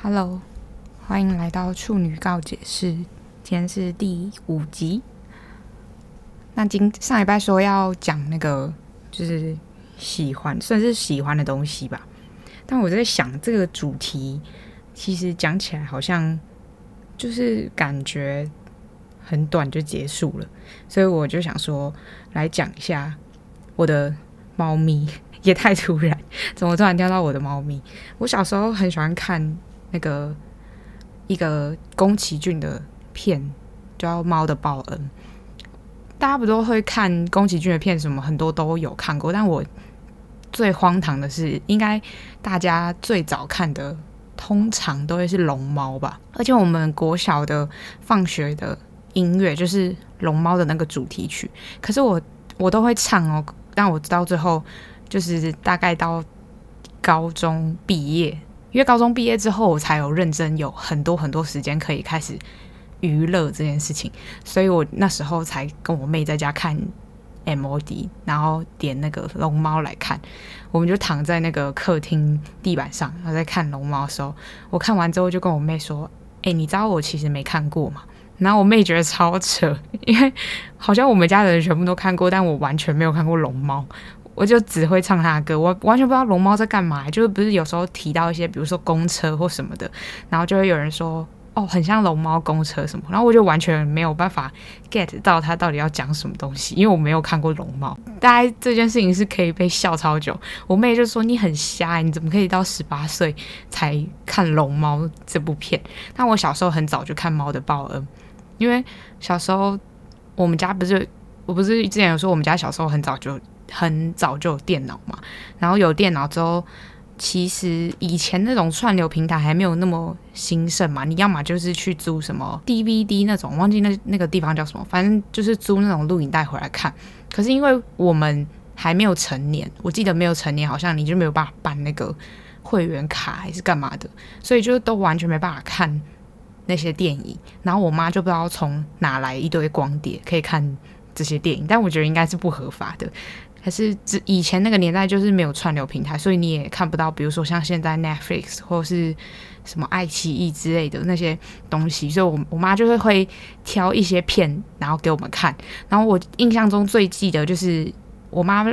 Hello，欢迎来到处女告解室，今天是第五集。那今上礼拜说要讲那个，就是喜欢，算是喜欢的东西吧。但我在想，这个主题其实讲起来好像就是感觉很短就结束了，所以我就想说来讲一下我的猫咪。也太突然，怎么突然掉到我的猫咪？我小时候很喜欢看。那个一个宫崎骏的片叫《猫的报恩》，大家不都会看宫崎骏的片？什么很多都有看过，但我最荒唐的是，应该大家最早看的，通常都会是龙猫吧。而且我们国小的放学的音乐就是龙猫的那个主题曲，可是我我都会唱哦，但我到最后就是大概到高中毕业。因为高中毕业之后，我才有认真有很多很多时间可以开始娱乐这件事情，所以我那时候才跟我妹在家看 MOD，然后点那个龙猫来看。我们就躺在那个客厅地板上，然后在看龙猫的时候，我看完之后就跟我妹说：“哎，你知道我其实没看过吗？”然后我妹觉得超扯，因为好像我们家的人全部都看过，但我完全没有看过龙猫。我就只会唱他的歌，我完全不知道龙猫在干嘛。就是不是有时候提到一些，比如说公车或什么的，然后就会有人说哦，很像龙猫公车什么，然后我就完全没有办法 get 到他到底要讲什么东西，因为我没有看过龙猫。大概这件事情是可以被笑超久。我妹就说你很瞎，你怎么可以到十八岁才看龙猫这部片？但我小时候很早就看《猫的报恩》，因为小时候我们家不是，我不是之前有说我们家小时候很早就。很早就有电脑嘛，然后有电脑之后，其实以前那种串流平台还没有那么兴盛嘛。你要么就是去租什么 DVD 那种，忘记那那个地方叫什么，反正就是租那种录影带回来看。可是因为我们还没有成年，我记得没有成年，好像你就没有办法办那个会员卡还是干嘛的，所以就都完全没办法看那些电影。然后我妈就不知道从哪来一堆光碟可以看这些电影，但我觉得应该是不合法的。可是，之以前那个年代就是没有串流平台，所以你也看不到，比如说像现在 Netflix 或是什么爱奇艺之类的那些东西，所以我我妈就会会挑一些片，然后给我们看。然后我印象中最记得就是我妈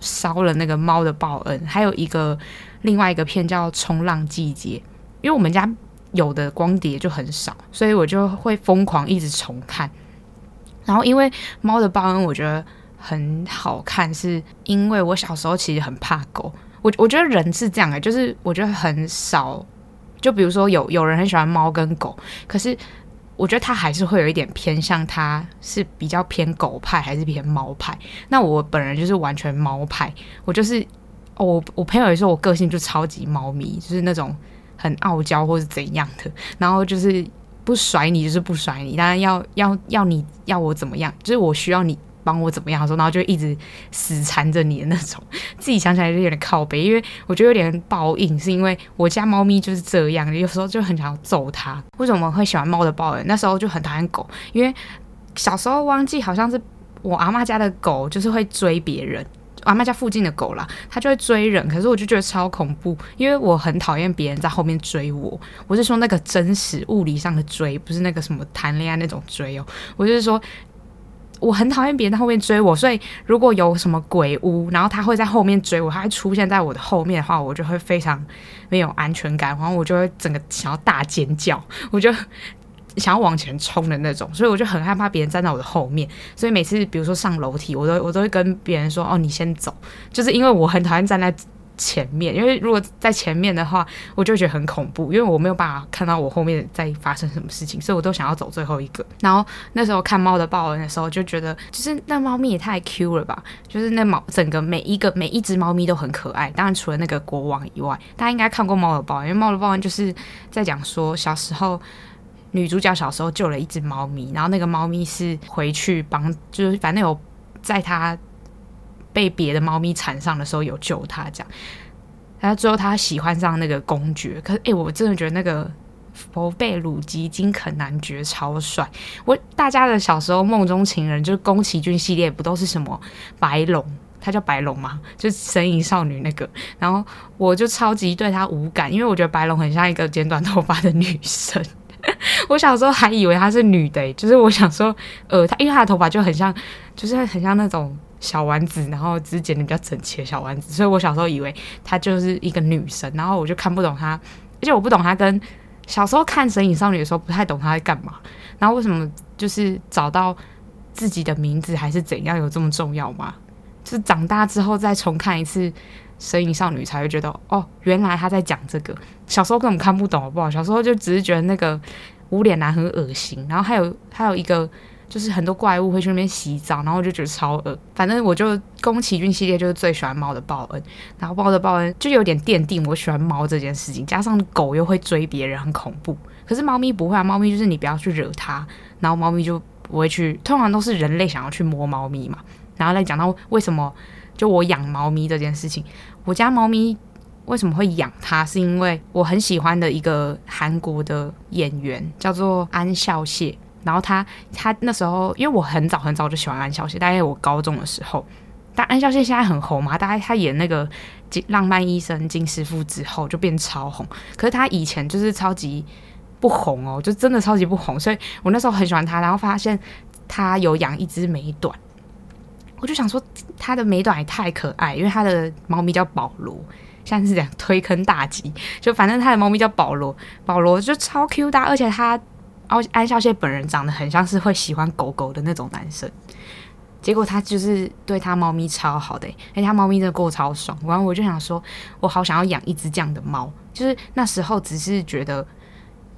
烧了那个《猫的报恩》，还有一个另外一个片叫《冲浪季节》，因为我们家有的光碟就很少，所以我就会疯狂一直重看。然后因为《猫的报恩》，我觉得。很好看，是因为我小时候其实很怕狗。我我觉得人是这样的，就是我觉得很少，就比如说有有人很喜欢猫跟狗，可是我觉得他还是会有一点偏向，他是比较偏狗派还是偏猫派。那我本人就是完全猫派，我就是我我朋友也说我个性就超级猫咪，就是那种很傲娇或是怎样的，然后就是不甩你就是不甩你，当然要要要你要我怎么样，就是我需要你。帮我怎么样说，然后就一直死缠着你的那种，自己想起来就有点靠北，因为我觉得有点报应，是因为我家猫咪就是这样，有时候就很想要揍它。为什么会喜欢猫的报应？那时候就很讨厌狗，因为小时候忘记好像是我阿妈家的狗，就是会追别人，阿妈家附近的狗啦，它就会追人。可是我就觉得超恐怖，因为我很讨厌别人在后面追我。我是说那个真实物理上的追，不是那个什么谈恋爱那种追哦。我就是说。我很讨厌别人在后面追我，所以如果有什么鬼屋，然后他会在后面追我，他会出现在我的后面的话，我就会非常没有安全感，然后我就会整个想要大尖叫，我就想要往前冲的那种，所以我就很害怕别人站在我的后面，所以每次比如说上楼梯，我都我都会跟别人说：“哦，你先走。”就是因为我很讨厌站在。前面，因为如果在前面的话，我就觉得很恐怖，因为我没有办法看到我后面在发生什么事情，所以我都想要走最后一个。然后那时候看猫的报恩的时候，就觉得就是那猫咪也太 Q 了吧，就是那猫整个每一个每一只猫咪都很可爱。当然除了那个国王以外，大家应该看过猫的报恩，因为猫的报恩就是在讲说小时候女主角小时候救了一只猫咪，然后那个猫咪是回去帮，就是反正有在它。被别的猫咪缠上的时候有救它，这样，然后最后他喜欢上那个公爵。可是，哎、我真的觉得那个佛贝鲁吉金肯男爵超帅。我大家的小时候梦中情人就是宫崎骏系列，不都是什么白龙，他叫白龙嘛，就神隐少女那个。然后我就超级对他无感，因为我觉得白龙很像一个剪短头发的女生。我小时候还以为她是女的，就是我想说，呃，她因为她的头发就很像，就是很像那种小丸子，然后只是剪的比较整齐的小丸子，所以我小时候以为她就是一个女生，然后我就看不懂她，而且我不懂她跟小时候看神隐少女的时候不太懂她在干嘛，然后为什么就是找到。自己的名字还是怎样有这么重要吗？就是长大之后再重看一次《神隐少女》，才会觉得哦，原来他在讲这个。小时候根本看不懂，好不好？小时候就只是觉得那个无脸男很恶心，然后还有还有一个就是很多怪物会去那边洗澡，然后我就觉得超恶。反正我就宫崎骏系列就是最喜欢猫的报恩，然后猫的报恩就有点奠定我喜欢猫这件事情，加上狗又会追别人，很恐怖。可是猫咪不会啊，猫咪就是你不要去惹它，然后猫咪就。不会去，通常都是人类想要去摸猫咪嘛。然后来讲到为什么就我养猫咪这件事情，我家猫咪为什么会养它，是因为我很喜欢的一个韩国的演员叫做安孝燮。然后他他那时候，因为我很早很早就喜欢安孝燮，大概我高中的时候。但安孝燮现在很红嘛，大概他演那个《浪漫医生金师傅》之后就变超红。可是他以前就是超级。不红哦，就真的超级不红，所以我那时候很喜欢他，然后发现他有养一只美短，我就想说他的美短也太可爱，因为他的猫咪叫保罗，现在是这样推坑大吉，就反正他的猫咪叫保罗，保罗就超 Q 大，而且他安安孝燮本人长得很像是会喜欢狗狗的那种男生，结果他就是对他猫咪超好的，而且他猫咪真的过超爽，然后我就想说，我好想要养一只这样的猫，就是那时候只是觉得。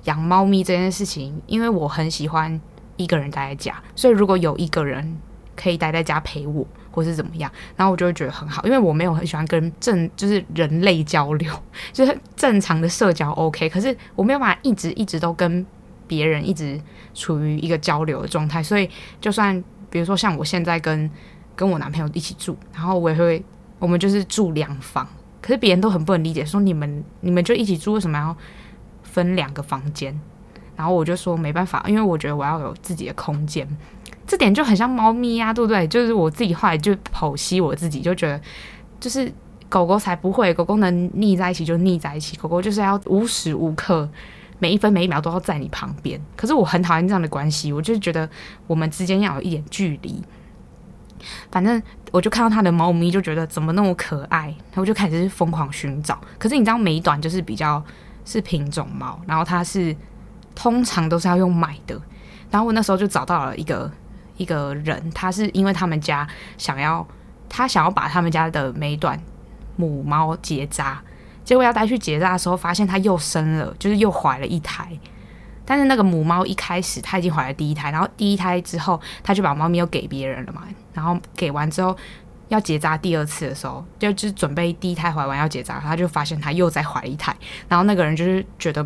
养猫咪这件事情，因为我很喜欢一个人待在家，所以如果有一个人可以待在家陪我，或是怎么样，然后我就会觉得很好。因为我没有很喜欢跟正就是人类交流，就是正常的社交 OK，可是我没有办法一直一直都跟别人一直处于一个交流的状态。所以就算比如说像我现在跟跟我男朋友一起住，然后我也会我们就是住两房，可是别人都很不能理解，说你们你们就一起住，为什么要？分两个房间，然后我就说没办法，因为我觉得我要有自己的空间，这点就很像猫咪呀、啊，对不对？就是我自己后来就剖析我自己，就觉得就是狗狗才不会，狗狗能腻在一起就腻在一起，狗狗就是要无时无刻每一分每一秒都要在你旁边。可是我很讨厌这样的关系，我就觉得我们之间要有一点距离。反正我就看到他的猫咪，就觉得怎么那么可爱，然后我就开始疯狂寻找。可是你知道美短就是比较。是品种猫，然后它是通常都是要用买的。然后我那时候就找到了一个一个人，他是因为他们家想要他想要把他们家的美短母猫结扎，结果要带去结扎的时候，发现它又生了，就是又怀了一胎。但是那个母猫一开始它已经怀了第一胎，然后第一胎之后它就把猫咪又给别人了嘛，然后给完之后。要结扎第二次的时候，就就是准备第一胎怀完要结扎，它就发现它又再怀一胎，然后那个人就是觉得，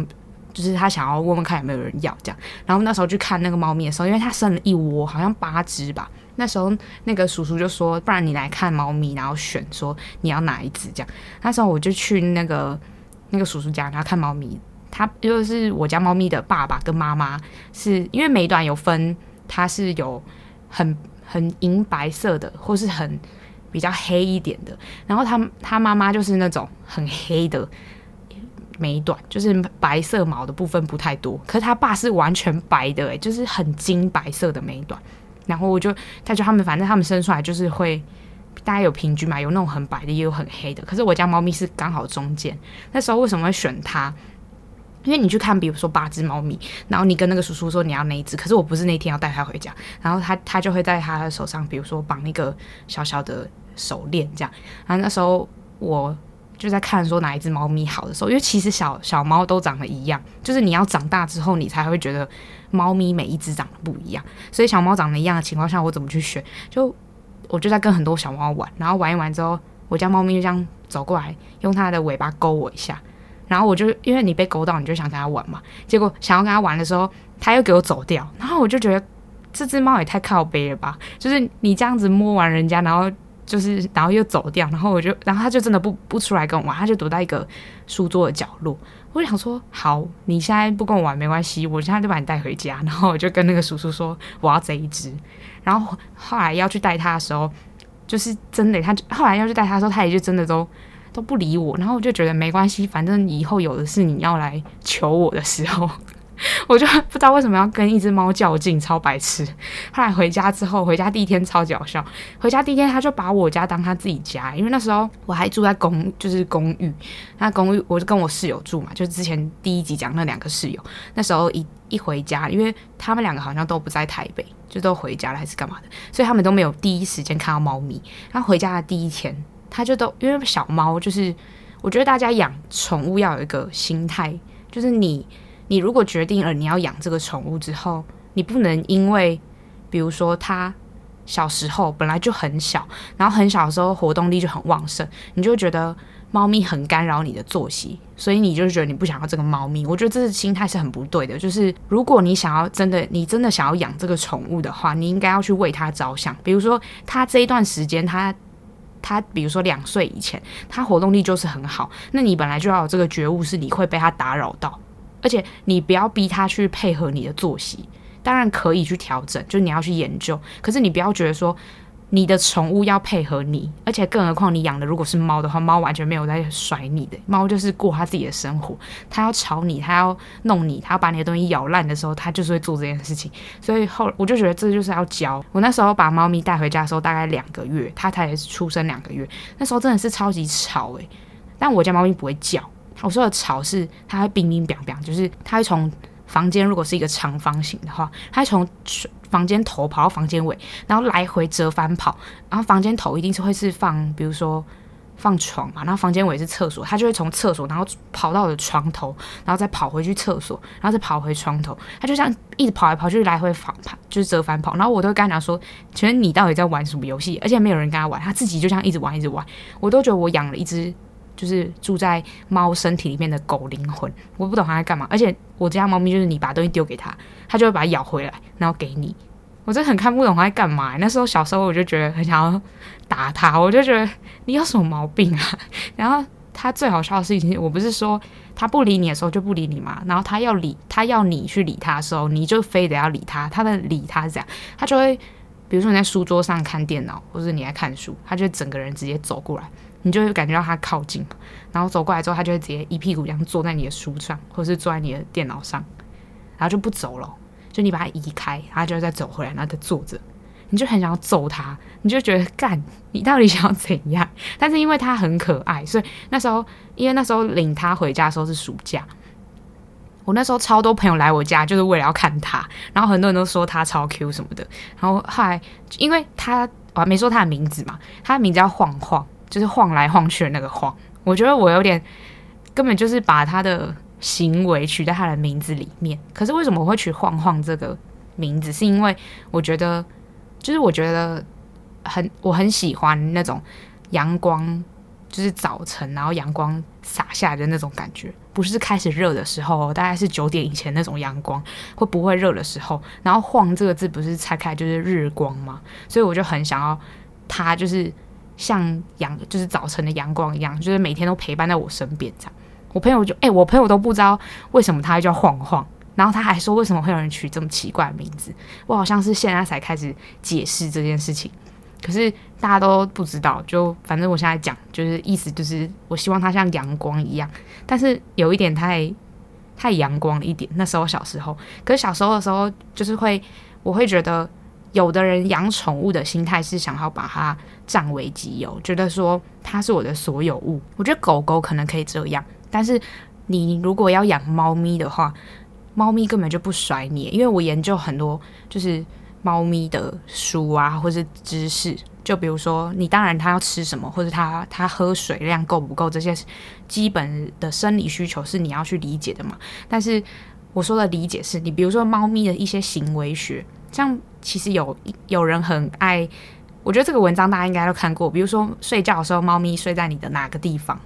就是他想要问问看有没有人要这样，然后那时候去看那个猫咪的时候，因为它生了一窝，好像八只吧，那时候那个叔叔就说，不然你来看猫咪，然后选说你要哪一只这样，那时候我就去那个那个叔叔家，然后看猫咪，他就是我家猫咪的爸爸跟妈妈，是因为美短有分，它是有很很银白色的，或是很。比较黑一点的，然后他他妈妈就是那种很黑的美短，就是白色毛的部分不太多。可是他爸是完全白的，诶，就是很金白色的美短。然后我就他就他们反正他们生出来就是会大概有平均嘛，有那种很白的，也有很黑的。可是我家猫咪是刚好中间。那时候为什么会选它？因为你去看，比如说八只猫咪，然后你跟那个叔叔说你要哪一只，可是我不是那天要带它回家，然后他他就会在他的手上，比如说绑一个小小的。手链这样，然后那时候我就在看说哪一只猫咪好的时候，因为其实小小猫都长得一样，就是你要长大之后你才会觉得猫咪每一只长得不一样，所以小猫长得一样的情况下，我怎么去选？就我就在跟很多小猫玩，然后玩一玩之后，我家猫咪就这样走过来，用它的尾巴勾我一下，然后我就因为你被勾到，你就想跟它玩嘛，结果想要跟它玩的时候，它又给我走掉，然后我就觉得这只猫也太靠北了吧，就是你这样子摸完人家，然后。就是，然后又走掉，然后我就，然后他就真的不不出来跟我玩，他就躲在一个书桌的角落。我想说，好，你现在不跟我玩没关系，我现在就把你带回家。然后我就跟那个叔叔说，我要这一只。然后后来要去带他的时候，就是真的，他就后来要去带他的时候，他也就真的都都不理我，然后我就觉得没关系，反正以后有的是你要来求我的时候。我就不知道为什么要跟一只猫较劲，超白痴。后来回家之后，回家第一天超搞笑。回家第一天，他就把我家当他自己家，因为那时候我还住在公，就是公寓。那公寓我就跟我室友住嘛，就之前第一集讲那两个室友。那时候一一回家，因为他们两个好像都不在台北，就都回家了还是干嘛的，所以他们都没有第一时间看到猫咪。他回家的第一天，他就都因为小猫就是，我觉得大家养宠物要有一个心态，就是你。你如果决定了你要养这个宠物之后，你不能因为，比如说它小时候本来就很小，然后很小的时候活动力就很旺盛，你就觉得猫咪很干扰你的作息，所以你就觉得你不想要这个猫咪。我觉得这是心态是很不对的。就是如果你想要真的，你真的想要养这个宠物的话，你应该要去为它着想。比如说它这一段时间，它它比如说两岁以前，它活动力就是很好，那你本来就要有这个觉悟，是你会被它打扰到。而且你不要逼他去配合你的作息，当然可以去调整，就你要去研究。可是你不要觉得说你的宠物要配合你，而且更何况你养的如果是猫的话，猫完全没有在甩你的，猫就是过它自己的生活。它要吵你，它要弄你，它要把你的东西咬烂的时候，它就是会做这件事情。所以后我就觉得这就是要教。我那时候把猫咪带回家的时候，大概两个月，它才出生两个月，那时候真的是超级吵诶、但我家猫咪不会叫。我说的吵是，它会乒乒乓乓，就是它会从房间，如果是一个长方形的话，它会从房间头跑到房间尾，然后来回折返跑。然后房间头一定是会是放，比如说放床嘛，然后房间尾是厕所，它就会从厕所，然后跑到我的床头，然后再跑回去厕所，然后再跑回床头。它就像一直跑来跑去，来回反跑，就是折返跑。然后我都跟他讲说，请问你到底在玩什么游戏？而且没有人跟他玩，他自己就这样一直玩，一直玩。我都觉得我养了一只。就是住在猫身体里面的狗灵魂，我不懂它在干嘛。而且我家猫咪就是你把东西丢给它，它就会把它咬回来，然后给你。我真的很看不懂它在干嘛。那时候小时候我就觉得很想要打它，我就觉得 你有什么毛病啊？然后它最好笑的事情，我不是说它不理你的时候就不理你嘛，然后它要理它要你去理它的时候，你就非得要理它。它的理它是这样，它就会比如说你在书桌上看电脑，或者你在看书，它就整个人直接走过来。你就会感觉到它靠近，然后走过来之后，它就会直接一屁股这样坐在你的书上，或者是坐在你的电脑上，然后就不走了。就你把它移开，它就会再走回来，然后再坐着。你就很想要揍它，你就觉得干，你到底想要怎样？但是因为它很可爱，所以那时候，因为那时候领它回家的时候是暑假，我那时候超多朋友来我家，就是为了要看它，然后很多人都说它超 Q 什么的。然后后来，因为它我还没说它的名字嘛，它的名字叫晃晃。就是晃来晃去的那个晃，我觉得我有点根本就是把他的行为取在他的名字里面。可是为什么我会取晃晃这个名字？是因为我觉得，就是我觉得很我很喜欢那种阳光，就是早晨然后阳光洒下来的那种感觉，不是开始热的时候，大概是九点以前那种阳光会不会热的时候。然后晃这个字不是拆开就是日光吗？所以我就很想要他就是。像阳就是早晨的阳光一样，就是每天都陪伴在我身边这样。我朋友就哎、我朋友都不知道为什么他叫晃晃，然后他还说为什么会有人取这么奇怪的名字。我好像是现在才开始解释这件事情，可是大家都不知道。就反正我现在讲，就是意思就是我希望他像阳光一样，但是有一点太太阳光了一点。那时候小时候，可是小时候的时候就是会，我会觉得。有的人养宠物的心态是想要把它占为己有，觉得说它是我的所有物。我觉得狗狗可能可以这样，但是你如果要养猫咪的话，猫咪根本就不甩你。因为我研究很多就是猫咪的书啊，或是知识，就比如说你当然它要吃什么，或者它它喝水量够不够，这些基本的生理需求是你要去理解的嘛。但是我说的理解是你比如说猫咪的一些行为学。像其实有有人很爱，我觉得这个文章大家应该都看过。比如说睡觉的时候，猫咪睡在你的哪个地方，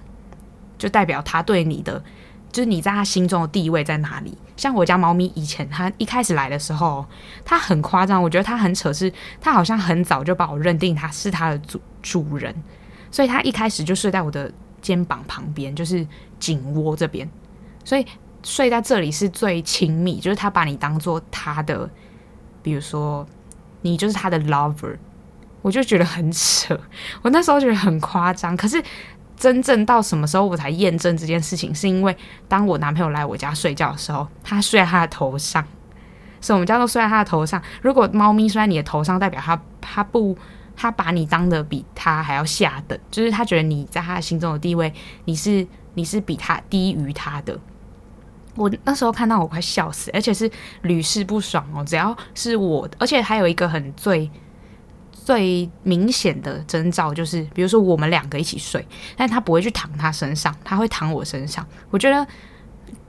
就代表它对你的，就是你在它心中的地位在哪里。像我家猫咪以前它一开始来的时候，它很夸张，我觉得它很扯，是它好像很早就把我认定它是它的主主人，所以它一开始就睡在我的肩膀旁边，就是颈窝这边，所以睡在这里是最亲密，就是它把你当做它的。比如说，你就是他的 lover，我就觉得很扯。我那时候觉得很夸张，可是真正到什么时候我才验证这件事情？是因为当我男朋友来我家睡觉的时候，他睡在他的头上，所以我们家都睡在他的头上。如果猫咪睡在你的头上，代表他他不他把你当得比他还要下等，就是他觉得你在他的心中的地位，你是你是比他低于他的。我那时候看到我快笑死，而且是屡试不爽哦。只要是我，而且还有一个很最最明显的征兆，就是比如说我们两个一起睡，但他不会去躺他身上，他会躺我身上。我觉得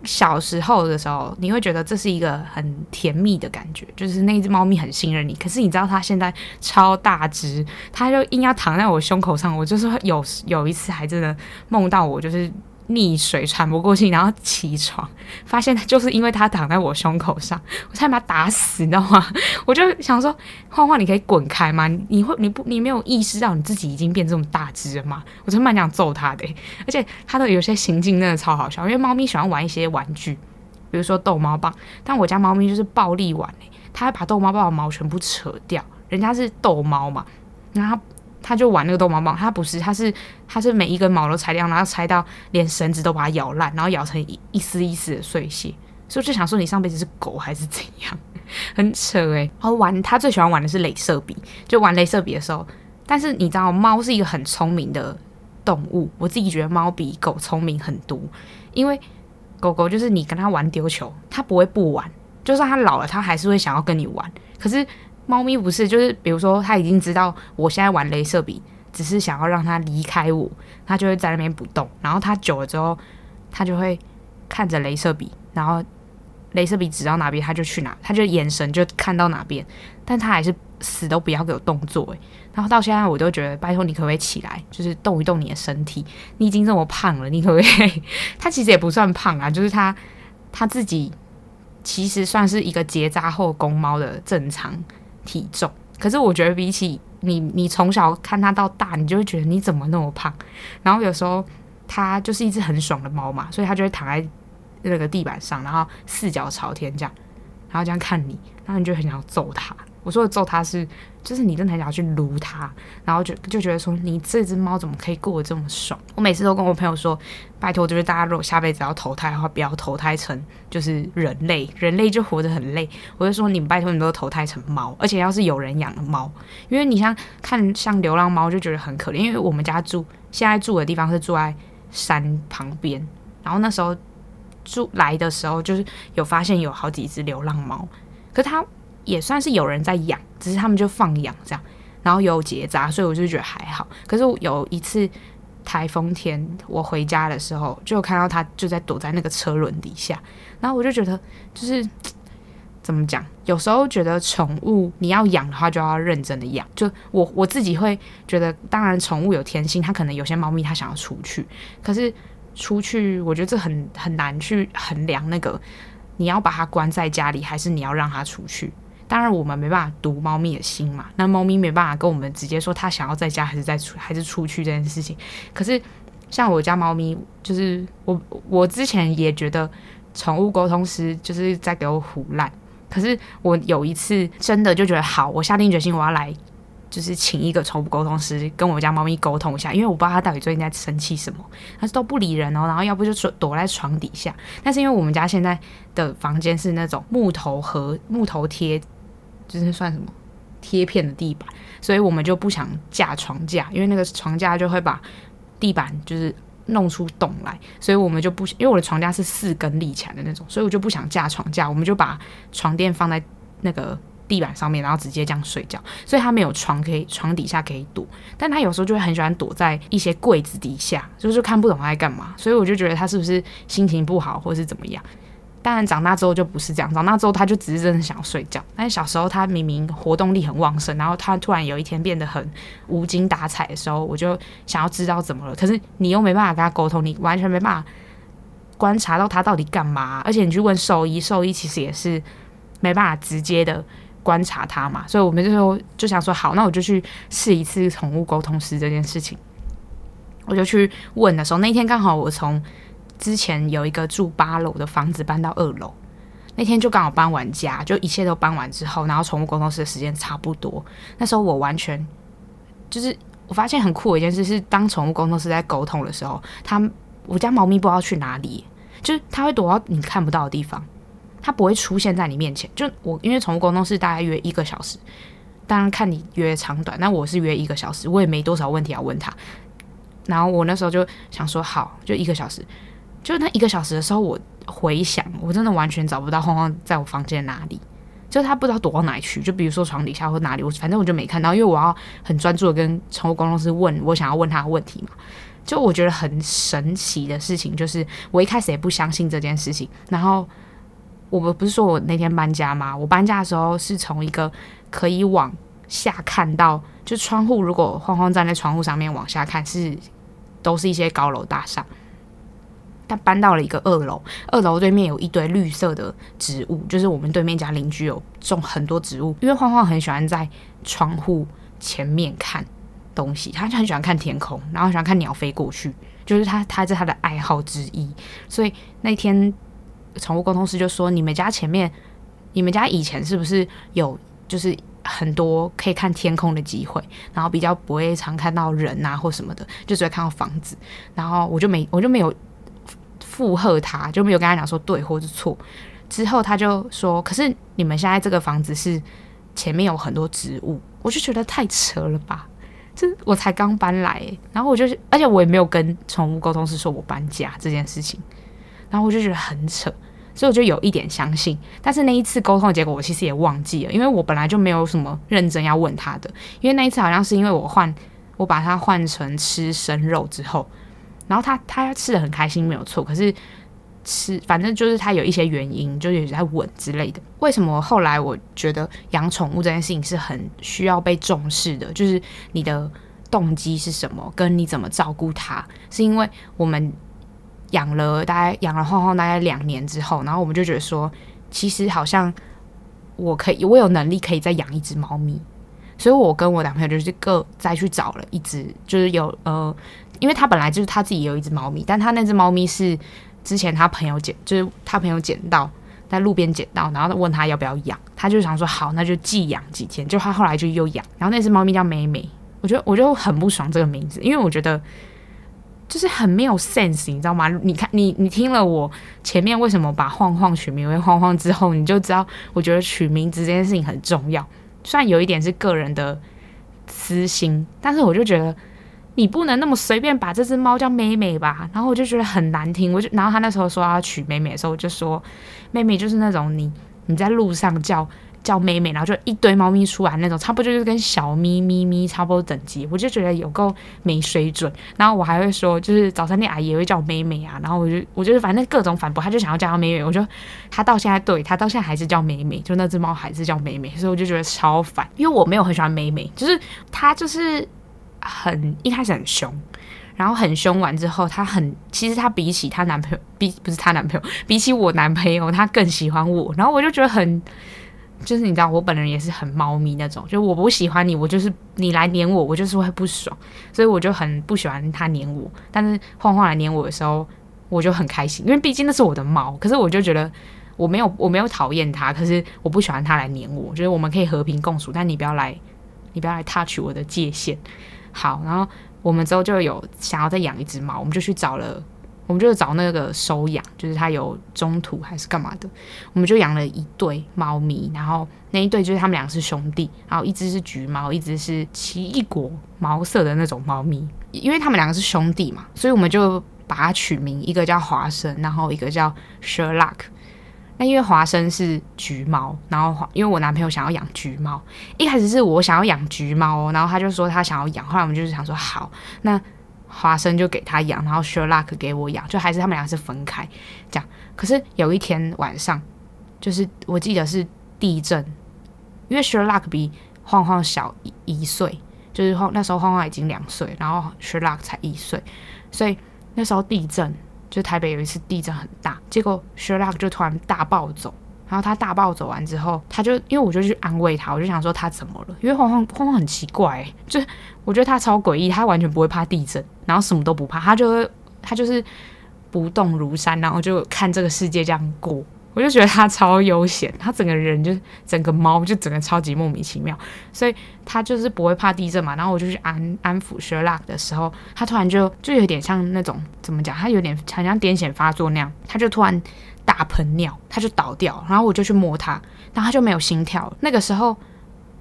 小时候的时候，你会觉得这是一个很甜蜜的感觉，就是那只猫咪很信任你。可是你知道它现在超大只，它就硬要躺在我胸口上。我就是有有一次还真的梦到我就是。溺水喘不过气，然后起床，发现就是因为他躺在我胸口上，我差点把他打死，你知道吗？我就想说，晃晃，你可以滚开吗？你会你不你没有意识到你自己已经变这么大只了吗？我真蛮想揍他的，而且他的有些行径真的超好笑，因为猫咪喜欢玩一些玩具，比如说逗猫棒，但我家猫咪就是暴力玩，它会把逗猫棒的毛全部扯掉，人家是逗猫嘛，然后。他就玩那个逗猫棒，他不是，他是他是每一根毛都拆掉，然后拆到连绳子都把它咬烂，然后咬成一一丝一丝的碎屑。所以我就想说，你上辈子是狗还是怎样？很扯诶、欸。然后玩他最喜欢玩的是镭射笔，就玩镭射笔的时候，但是你知道，猫是一个很聪明的动物，我自己觉得猫比狗聪明很多，因为狗狗就是你跟它玩丢球，它不会不玩，就算它老了，它还是会想要跟你玩。可是。猫咪不是，就是比如说，它已经知道我现在玩镭射笔，只是想要让它离开我，它就会在那边不动。然后它久了之后，它就会看着镭射笔，然后镭射笔指到哪边，它就去哪，它就眼神就看到哪边。但它还是死都不要给我动作诶。然后到现在，我都觉得，拜托你可不可以起来，就是动一动你的身体？你已经这么胖了，你可不可以？它其实也不算胖啊，就是它它自己其实算是一个结扎后公猫的正常。体重，可是我觉得比起你，你从小看它到大，你就会觉得你怎么那么胖？然后有时候它就是一只很爽的猫嘛，所以它就会躺在那个地板上，然后四脚朝天这样，然后这样看你，然后你就很想揍它。我说的揍它是，就是你真的很想去撸它，然后就就觉得说，你这只猫怎么可以过得这么爽？我每次都跟我朋友说，拜托，就是大家如果下辈子要投胎的话，不要投胎成就是人类，人类就活得很累。我就说，你们拜托，你们都投胎成猫，而且要是有人养的猫，因为你像看像流浪猫就觉得很可怜，因为我们家住现在住的地方是住在山旁边，然后那时候住来的时候就是有发现有好几只流浪猫，可是它。也算是有人在养，只是他们就放养这样，然后有结扎，所以我就觉得还好。可是有一次台风天，我回家的时候，就看到它就在躲在那个车轮底下，然后我就觉得，就是怎么讲？有时候觉得宠物你要养的话，就要认真的养。就我我自己会觉得，当然宠物有天性，它可能有些猫咪它想要出去，可是出去，我觉得这很很难去衡量那个你要把它关在家里，还是你要让它出去。当然，我们没办法读猫咪的心嘛。那猫咪没办法跟我们直接说它想要在家还是在出还是出去这件事情。可是，像我家猫咪，就是我我之前也觉得宠物沟通师就是在给我唬烂。可是我有一次真的就觉得好，我下定决心我要来，就是请一个宠物沟通师跟我家猫咪沟通一下，因为我不知道它到底最近在生气什么，它都不理人哦。然后要不就躲在床底下。但是因为我们家现在的房间是那种木头和木头贴。就是算什么贴片的地板，所以我们就不想架床架，因为那个床架就会把地板就是弄出洞来，所以我们就不，因为我的床架是四根立起来的那种，所以我就不想架床架，我们就把床垫放在那个地板上面，然后直接这样睡觉，所以他没有床可以，床底下可以躲，但他有时候就会很喜欢躲在一些柜子底下，就是看不懂他在干嘛，所以我就觉得他是不是心情不好，或是怎么样。当然，长大之后就不是这样。长大之后，他就只是真的想要睡觉。但是小时候，他明明活动力很旺盛，然后他突然有一天变得很无精打采的时候，我就想要知道怎么了。可是你又没办法跟他沟通，你完全没办法观察到他到底干嘛。而且你去问兽医，兽医其实也是没办法直接的观察他嘛。所以我们就说就想说，好，那我就去试一次宠物沟通师这件事情。我就去问的时候，那天刚好我从。之前有一个住八楼的房子搬到二楼，那天就刚好搬完家，就一切都搬完之后，然后宠物沟通师的时间差不多。那时候我完全就是我发现很酷的一件事是，当宠物沟通师在沟通的时候，它我家猫咪不知道去哪里，就是它会躲到你看不到的地方，它不会出现在你面前。就我因为宠物沟通师大概约一个小时，当然看你约长短，那我是约一个小时，我也没多少问题要问他。然后我那时候就想说，好，就一个小时。就那一个小时的时候，我回想，我真的完全找不到晃晃在我房间哪里，就他不知道躲到哪里去。就比如说床底下或哪里，我反正我就没看到，因为我要很专注的跟宠物沟通师问我想要问他的问题嘛。就我觉得很神奇的事情，就是我一开始也不相信这件事情。然后我们不是说我那天搬家吗？我搬家的时候是从一个可以往下看到，就窗户，如果晃晃站在窗户上面往下看，是都是一些高楼大厦。他搬到了一个二楼，二楼对面有一堆绿色的植物，就是我们对面家邻居有种很多植物。因为晃晃很喜欢在窗户前面看东西，他就很喜欢看天空，然后喜欢看鸟飞过去，就是他他是他的爱好之一。所以那天宠物沟通师就说：“你们家前面，你们家以前是不是有就是很多可以看天空的机会？然后比较不会常看到人啊或什么的，就只会看到房子。然后我就没我就没有。”附和他，就没有跟他讲说对或是错。之后他就说：“可是你们现在这个房子是前面有很多植物，我就觉得太扯了吧？这我才刚搬来，然后我就，而且我也没有跟宠物沟通师说我搬家这件事情，然后我就觉得很扯，所以我就有一点相信。但是那一次沟通的结果，我其实也忘记了，因为我本来就没有什么认真要问他的。因为那一次好像是因为我换，我把它换成吃生肉之后。”然后他他吃的很开心，没有错。可是吃反正就是他有一些原因，就也在稳之类的。为什么后来我觉得养宠物这件事情是很需要被重视的？就是你的动机是什么，跟你怎么照顾它？是因为我们养了大概养了晃晃大概两年之后，然后我们就觉得说，其实好像我可以，我有能力可以再养一只猫咪。所以我跟我男朋友就是各再去找了一只，就是有呃。因为他本来就是他自己有一只猫咪，但他那只猫咪是之前他朋友捡，就是他朋友捡到在路边捡到，然后问他要不要养，他就想说好，那就寄养几天。就他后来就又养，然后那只猫咪叫美美，我觉得我就很不爽这个名字，因为我觉得就是很没有 sense，你知道吗？你看你你听了我前面为什么把晃晃取名为晃晃之后，你就知道我觉得取名字这件事情很重要，虽然有一点是个人的私心，但是我就觉得。你不能那么随便把这只猫叫妹妹吧？然后我就觉得很难听，我就然后他那时候说要娶妹妹的时候，我就说妹妹就是那种你你在路上叫叫妹妹，然后就一堆猫咪出来那种，差不多就是跟小咪咪咪差不多等级，我就觉得有够没水准。然后我还会说，就是早餐店阿姨也会叫妹妹啊，然后我就我就是反正各种反驳，他就想要叫她美美，我就他到现在对他到现在还是叫妹妹，就那只猫还是叫妹妹，所以我就觉得超烦，因为我没有很喜欢妹妹，就是他就是。很一开始很凶，然后很凶完之后，他很其实他比起他男朋友，比不是他男朋友，比起我男朋友，他更喜欢我。然后我就觉得很，就是你知道，我本人也是很猫咪那种，就我不喜欢你，我就是你来黏我，我就是会不爽，所以我就很不喜欢他黏我。但是晃晃来黏我的时候，我就很开心，因为毕竟那是我的猫。可是我就觉得我没有我没有讨厌他，可是我不喜欢他来黏我，就是我们可以和平共处，但你不要来，你不要来 touch 我的界限。好，然后我们之后就有想要再养一只猫，我们就去找了，我们就找那个收养，就是他有中途还是干嘛的，我们就养了一对猫咪，然后那一对就是他们俩是兄弟，然后一只是橘猫，一只是奇异果毛色的那种猫咪，因为他们两个是兄弟嘛，所以我们就把它取名，一个叫华生，然后一个叫 Sherlock。那因为华生是橘猫，然后因为我男朋友想要养橘猫，一开始是我想要养橘猫，然后他就说他想要养，后来我们就是想说好，那华生就给他养，然后 Sherlock 给我养，就还是他们俩是分开这样。可是有一天晚上，就是我记得是地震，因为 Sherlock 比晃晃小一一岁，就是晃那时候晃晃已经两岁，然后 Sherlock 才一岁，所以那时候地震。就台北有一次地震很大，结果 Sherlock 就突然大暴走，然后他大暴走完之后，他就因为我就去安慰他，我就想说他怎么了？因为晃晃晃晃很奇怪、欸，就我觉得他超诡异，他完全不会怕地震，然后什么都不怕，他就会他就是不动如山，然后就看这个世界这样过，我就觉得他超悠闲，他整个人就整个猫就整个超级莫名其妙，所以他就是不会怕地震嘛。然后我就去安安抚 Sherlock 的时候，他突然就就有点像那种怎么讲，他有点好像癫痫发作那样，他就突然大喷尿，他就倒掉，然后我就去摸他，然后他就没有心跳。那个时候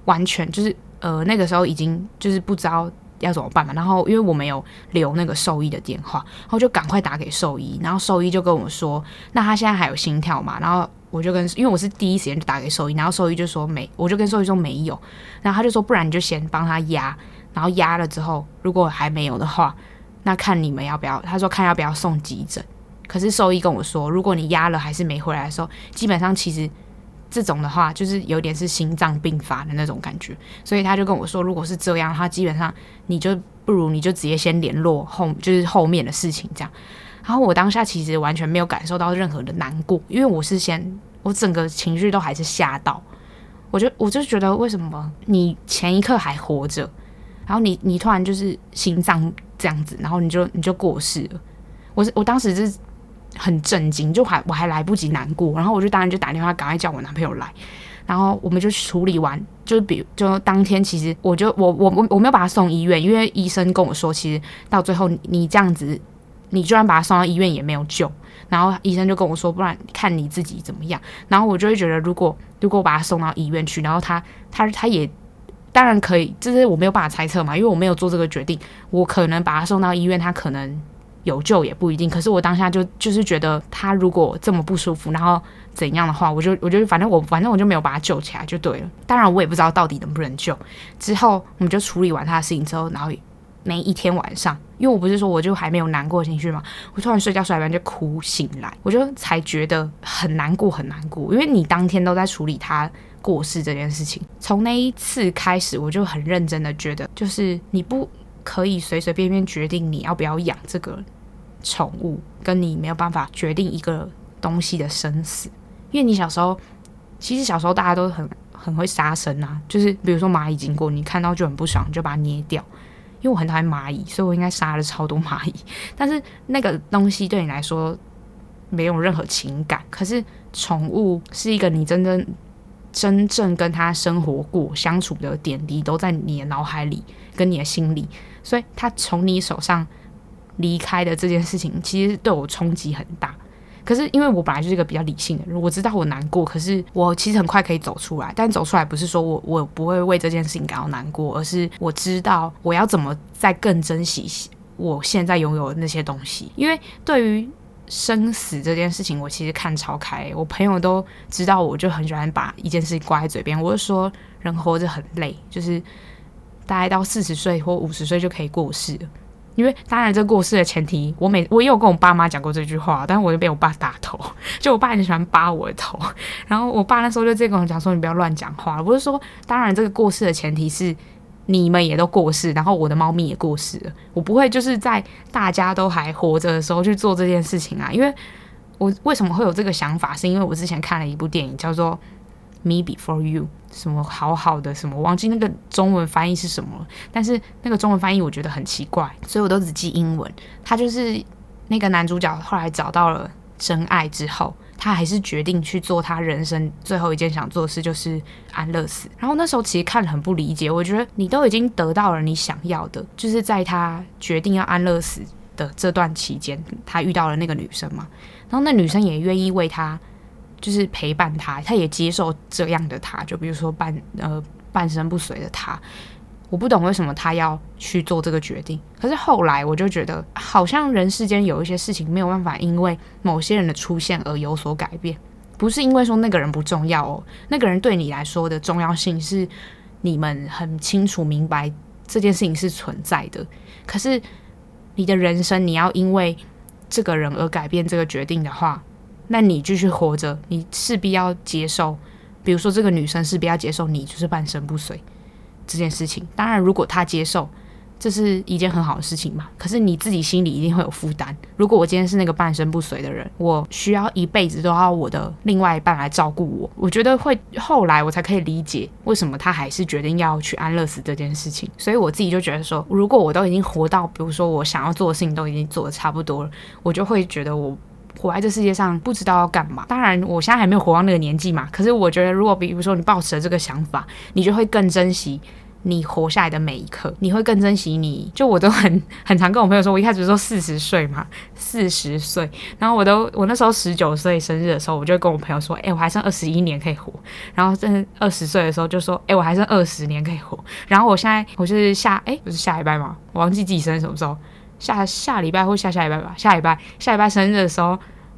完全就是呃，那个时候已经就是不知道。要怎么办嘛？然后因为我没有留那个兽医的电话，然后就赶快打给兽医。然后兽医就跟我说：“那他现在还有心跳嘛？”然后我就跟，因为我是第一时间就打给兽医，然后兽医就说没，我就跟兽医说没有。然后他就说：“不然你就先帮他压，然后压了之后，如果还没有的话，那看你们要不要。”他说：“看要不要送急诊。”可是兽医跟我说：“如果你压了还是没回来的时候，基本上其实。”这种的话，就是有点是心脏病发的那种感觉，所以他就跟我说，如果是这样，他基本上你就不如你就直接先联络后，就是后面的事情这样。然后我当下其实完全没有感受到任何的难过，因为我是先我整个情绪都还是吓到，我就我就觉得为什么你前一刻还活着，然后你你突然就是心脏这样子，然后你就你就过世了，我是我当时是。很震惊，就还我还来不及难过，然后我就当然就打电话赶快叫我男朋友来，然后我们就处理完，就是比就当天其实我就我我我我没有把他送医院，因为医生跟我说，其实到最后你，你这样子，你就算把他送到医院也没有救，然后医生就跟我说，不然看你自己怎么样，然后我就会觉得，如果如果我把他送到医院去，然后他他他也当然可以，就是我没有办法猜测嘛，因为我没有做这个决定，我可能把他送到医院，他可能。有救也不一定，可是我当下就就是觉得他如果这么不舒服，然后怎样的话，我就我就反正我反正我就没有把他救起来就对了。当然我也不知道到底能不能救。之后我们就处理完他的事情之后，然后那一天晚上，因为我不是说我就还没有难过情绪嘛，我突然睡觉睡一半就哭醒来，我就才觉得很难过很难过，因为你当天都在处理他过世这件事情。从那一次开始，我就很认真的觉得，就是你不。可以随随便便决定你要不要养这个宠物，跟你没有办法决定一个东西的生死。因为你小时候，其实小时候大家都很很会杀生啊，就是比如说蚂蚁经过，你看到就很不爽，就把它捏掉。因为我很讨厌蚂蚁，所以我应该杀了超多蚂蚁。但是那个东西对你来说没有任何情感，可是宠物是一个你真正真正跟它生活过、相处的点滴都在你的脑海里，跟你的心里。所以他从你手上离开的这件事情，其实对我冲击很大。可是因为我本来就是一个比较理性的人，我知道我难过，可是我其实很快可以走出来。但走出来不是说我我不会为这件事情感到难过，而是我知道我要怎么再更珍惜我现在拥有的那些东西。因为对于生死这件事情，我其实看超开。我朋友都知道，我就很喜欢把一件事情挂在嘴边。我就说，人活着很累，就是。大概到四十岁或五十岁就可以过世，因为当然这过世的前提，我每我也有跟我爸妈讲过这句话，但是我就被我爸打头，就我爸很喜欢扒我的头，然后我爸那时候就这跟我讲说，你不要乱讲话，不是说当然这个过世的前提是你们也都过世，然后我的猫咪也过世了，我不会就是在大家都还活着的时候去做这件事情啊，因为我为什么会有这个想法，是因为我之前看了一部电影叫做。Me before you，什么好好的什么，忘记那个中文翻译是什么。但是那个中文翻译我觉得很奇怪，所以我都只记英文。他就是那个男主角后来找到了真爱之后，他还是决定去做他人生最后一件想做的事，就是安乐死。然后那时候其实看了很不理解，我觉得你都已经得到了你想要的，就是在他决定要安乐死的这段期间，他遇到了那个女生嘛，然后那女生也愿意为他。就是陪伴他，他也接受这样的他，就比如说半呃半身不遂的他，我不懂为什么他要去做这个决定。可是后来我就觉得，好像人世间有一些事情没有办法因为某些人的出现而有所改变，不是因为说那个人不重要哦，那个人对你来说的重要性是你们很清楚明白这件事情是存在的。可是你的人生，你要因为这个人而改变这个决定的话。那你继续活着，你势必要接受，比如说这个女生势必要接受你就是半身不遂这件事情。当然，如果她接受，这是一件很好的事情嘛。可是你自己心里一定会有负担。如果我今天是那个半身不遂的人，我需要一辈子都要我的另外一半来照顾我。我觉得会后来我才可以理解为什么他还是决定要去安乐死这件事情。所以我自己就觉得说，如果我都已经活到，比如说我想要做的事情都已经做得差不多了，我就会觉得我。活在这世界上不知道要干嘛。当然，我现在还没有活到那个年纪嘛。可是我觉得，如果比如说你抱持了这个想法，你就会更珍惜。你活下来的每一刻，你会更珍惜你。就我都很 很常跟我朋友说，我一开始说四十岁嘛，四十岁，然后我都我那时候十九岁生日的时候，我就跟我朋友说，哎、我还剩二十一年可以活。然后在二十岁的时候就说，哎、我还剩二十年可以活。然后我现在我就是下，哎、不是下一拜吗？我忘记自己生日什么时候，下下礼拜或下下礼拜吧，下礼拜下礼拜生日的时候。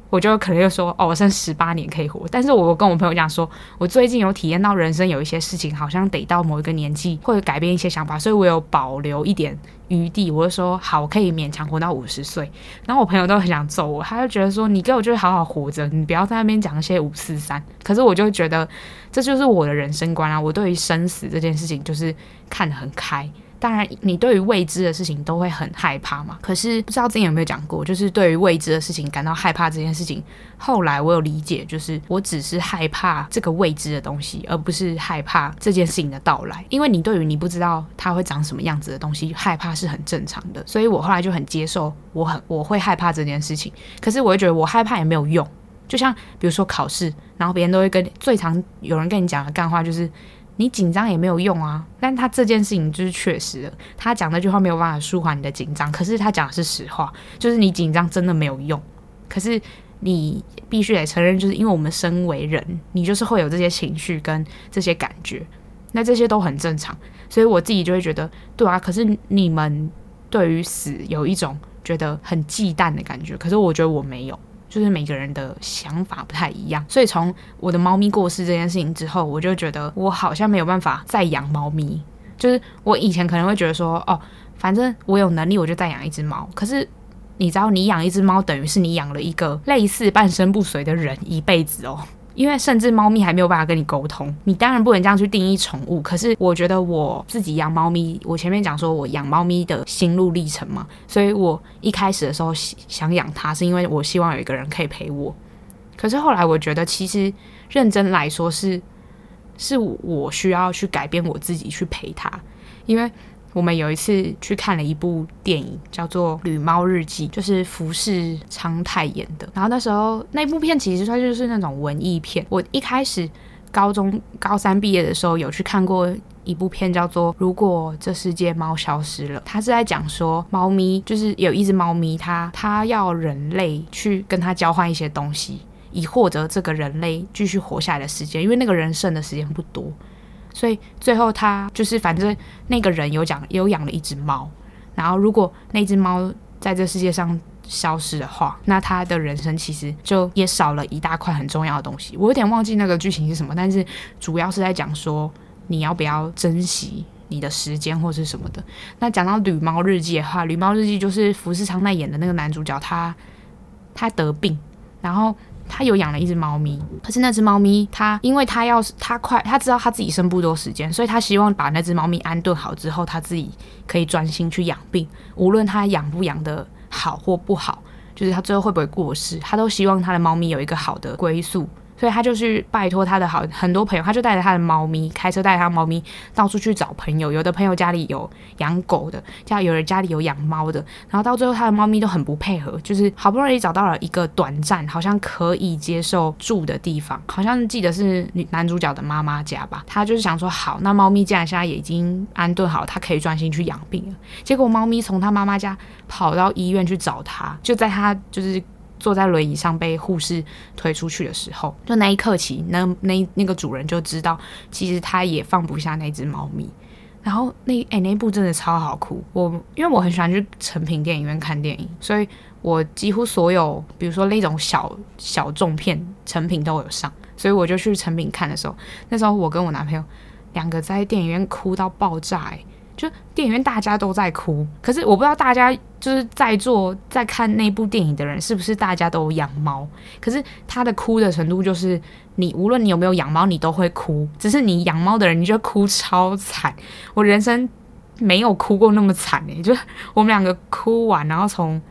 我就可能又说，哦，我剩十八年可以活。但是我跟我朋友讲说，我最近有体验到人生有一些事情，好像得到某一个年纪会改变一些想法，所以我有保留一点余地。我就说，好，我可以勉强活到五十岁。然后我朋友都很想揍我，他就觉得说，你给我就是好好活着，你不要在那边讲一些五四三。可是我就觉得，这就是我的人生观啊。我对于生死这件事情就是看得很开。当然，你对于未知的事情都会很害怕嘛。可是不知道之前有没有讲过，就是对于未知的事情感到害怕这件事情，后来我有理解，就是我只是害怕这个未知的东西，而不是害怕这件事情的到来。因为你对于你不知道它会长什么样子的东西害怕是很正常的，所以我后来就很接受，我很我会害怕这件事情。可是我会觉得我害怕也没有用，就像比如说考试，然后别人都会跟最常有人跟你讲的干话就是。你紧张也没有用啊，但他这件事情就是确实的，他讲那句话没有办法舒缓你的紧张，可是他讲的是实话，就是你紧张真的没有用。可是你必须得承认，就是因为我们身为人，你就是会有这些情绪跟这些感觉，那这些都很正常。所以我自己就会觉得，对啊，可是你们对于死有一种觉得很忌惮的感觉，可是我觉得我没有。就是每个人的想法不太一样，所以从我的猫咪过世这件事情之后，我就觉得我好像没有办法再养猫咪。就是我以前可能会觉得说，哦，反正我有能力，我就再养一只猫。可是你知道，你养一只猫，等于是你养了一个类似半身不遂的人一辈子哦。因为甚至猫咪还没有办法跟你沟通，你当然不能这样去定义宠物。可是我觉得我自己养猫咪，我前面讲说我养猫咪的心路历程嘛，所以我一开始的时候想养它，是因为我希望有一个人可以陪我。可是后来我觉得，其实认真来说是，是我需要去改变我自己去陪它，因为。我们有一次去看了一部电影，叫做《旅猫日记》，就是福士昌太演的。然后那时候那部片其实它就是那种文艺片。我一开始高中高三毕业的时候有去看过一部片，叫做《如果这世界猫消失了》。它是在讲说，猫咪就是有一只猫咪，它它要人类去跟它交换一些东西，以获得这个人类继续活下来的时间，因为那个人剩的时间不多。所以最后他就是，反正那个人有讲有养了一只猫，然后如果那只猫在这世界上消失的话，那他的人生其实就也少了一大块很重要的东西。我有点忘记那个剧情是什么，但是主要是在讲说你要不要珍惜你的时间或是什么的。那讲到《旅猫日记》的话，《旅猫日记》就是福士昌在演的那个男主角，他他得病，然后。他有养了一只猫咪，可是那只猫咪，他因为他要他快，他知道他自己剩不多时间，所以他希望把那只猫咪安顿好之后，他自己可以专心去养病。无论他养不养的好或不好，就是他最后会不会过世，他都希望他的猫咪有一个好的归宿。所以他就去拜托他的好很多朋友，他就带着他的猫咪，开车带着他猫咪到处去找朋友。有的朋友家里有养狗的，家有人家里有养猫的，然后到最后他的猫咪都很不配合，就是好不容易找到了一个短暂好像可以接受住的地方，好像记得是女男主角的妈妈家吧。他就是想说，好，那猫咪既然现在也已经安顿好，他可以专心去养病了。结果猫咪从他妈妈家跑到医院去找他，就在他就是。坐在轮椅上被护士推出去的时候，就那一刻起，那那那个主人就知道，其实他也放不下那只猫咪。然后那哎、那一部真的超好哭，我因为我很喜欢去成品电影院看电影，所以我几乎所有比如说那种小小众片，成品都有上，所以我就去成品看的时候，那时候我跟我男朋友两个在电影院哭到爆炸、欸，就电影院大家都在哭，可是我不知道大家。就是在座在看那部电影的人，是不是大家都养猫？可是他的哭的程度，就是你无论你有没有养猫，你都会哭。只是你养猫的人，你就哭超惨。我人生没有哭过那么惨诶、欸，就我们两个哭完，然后从。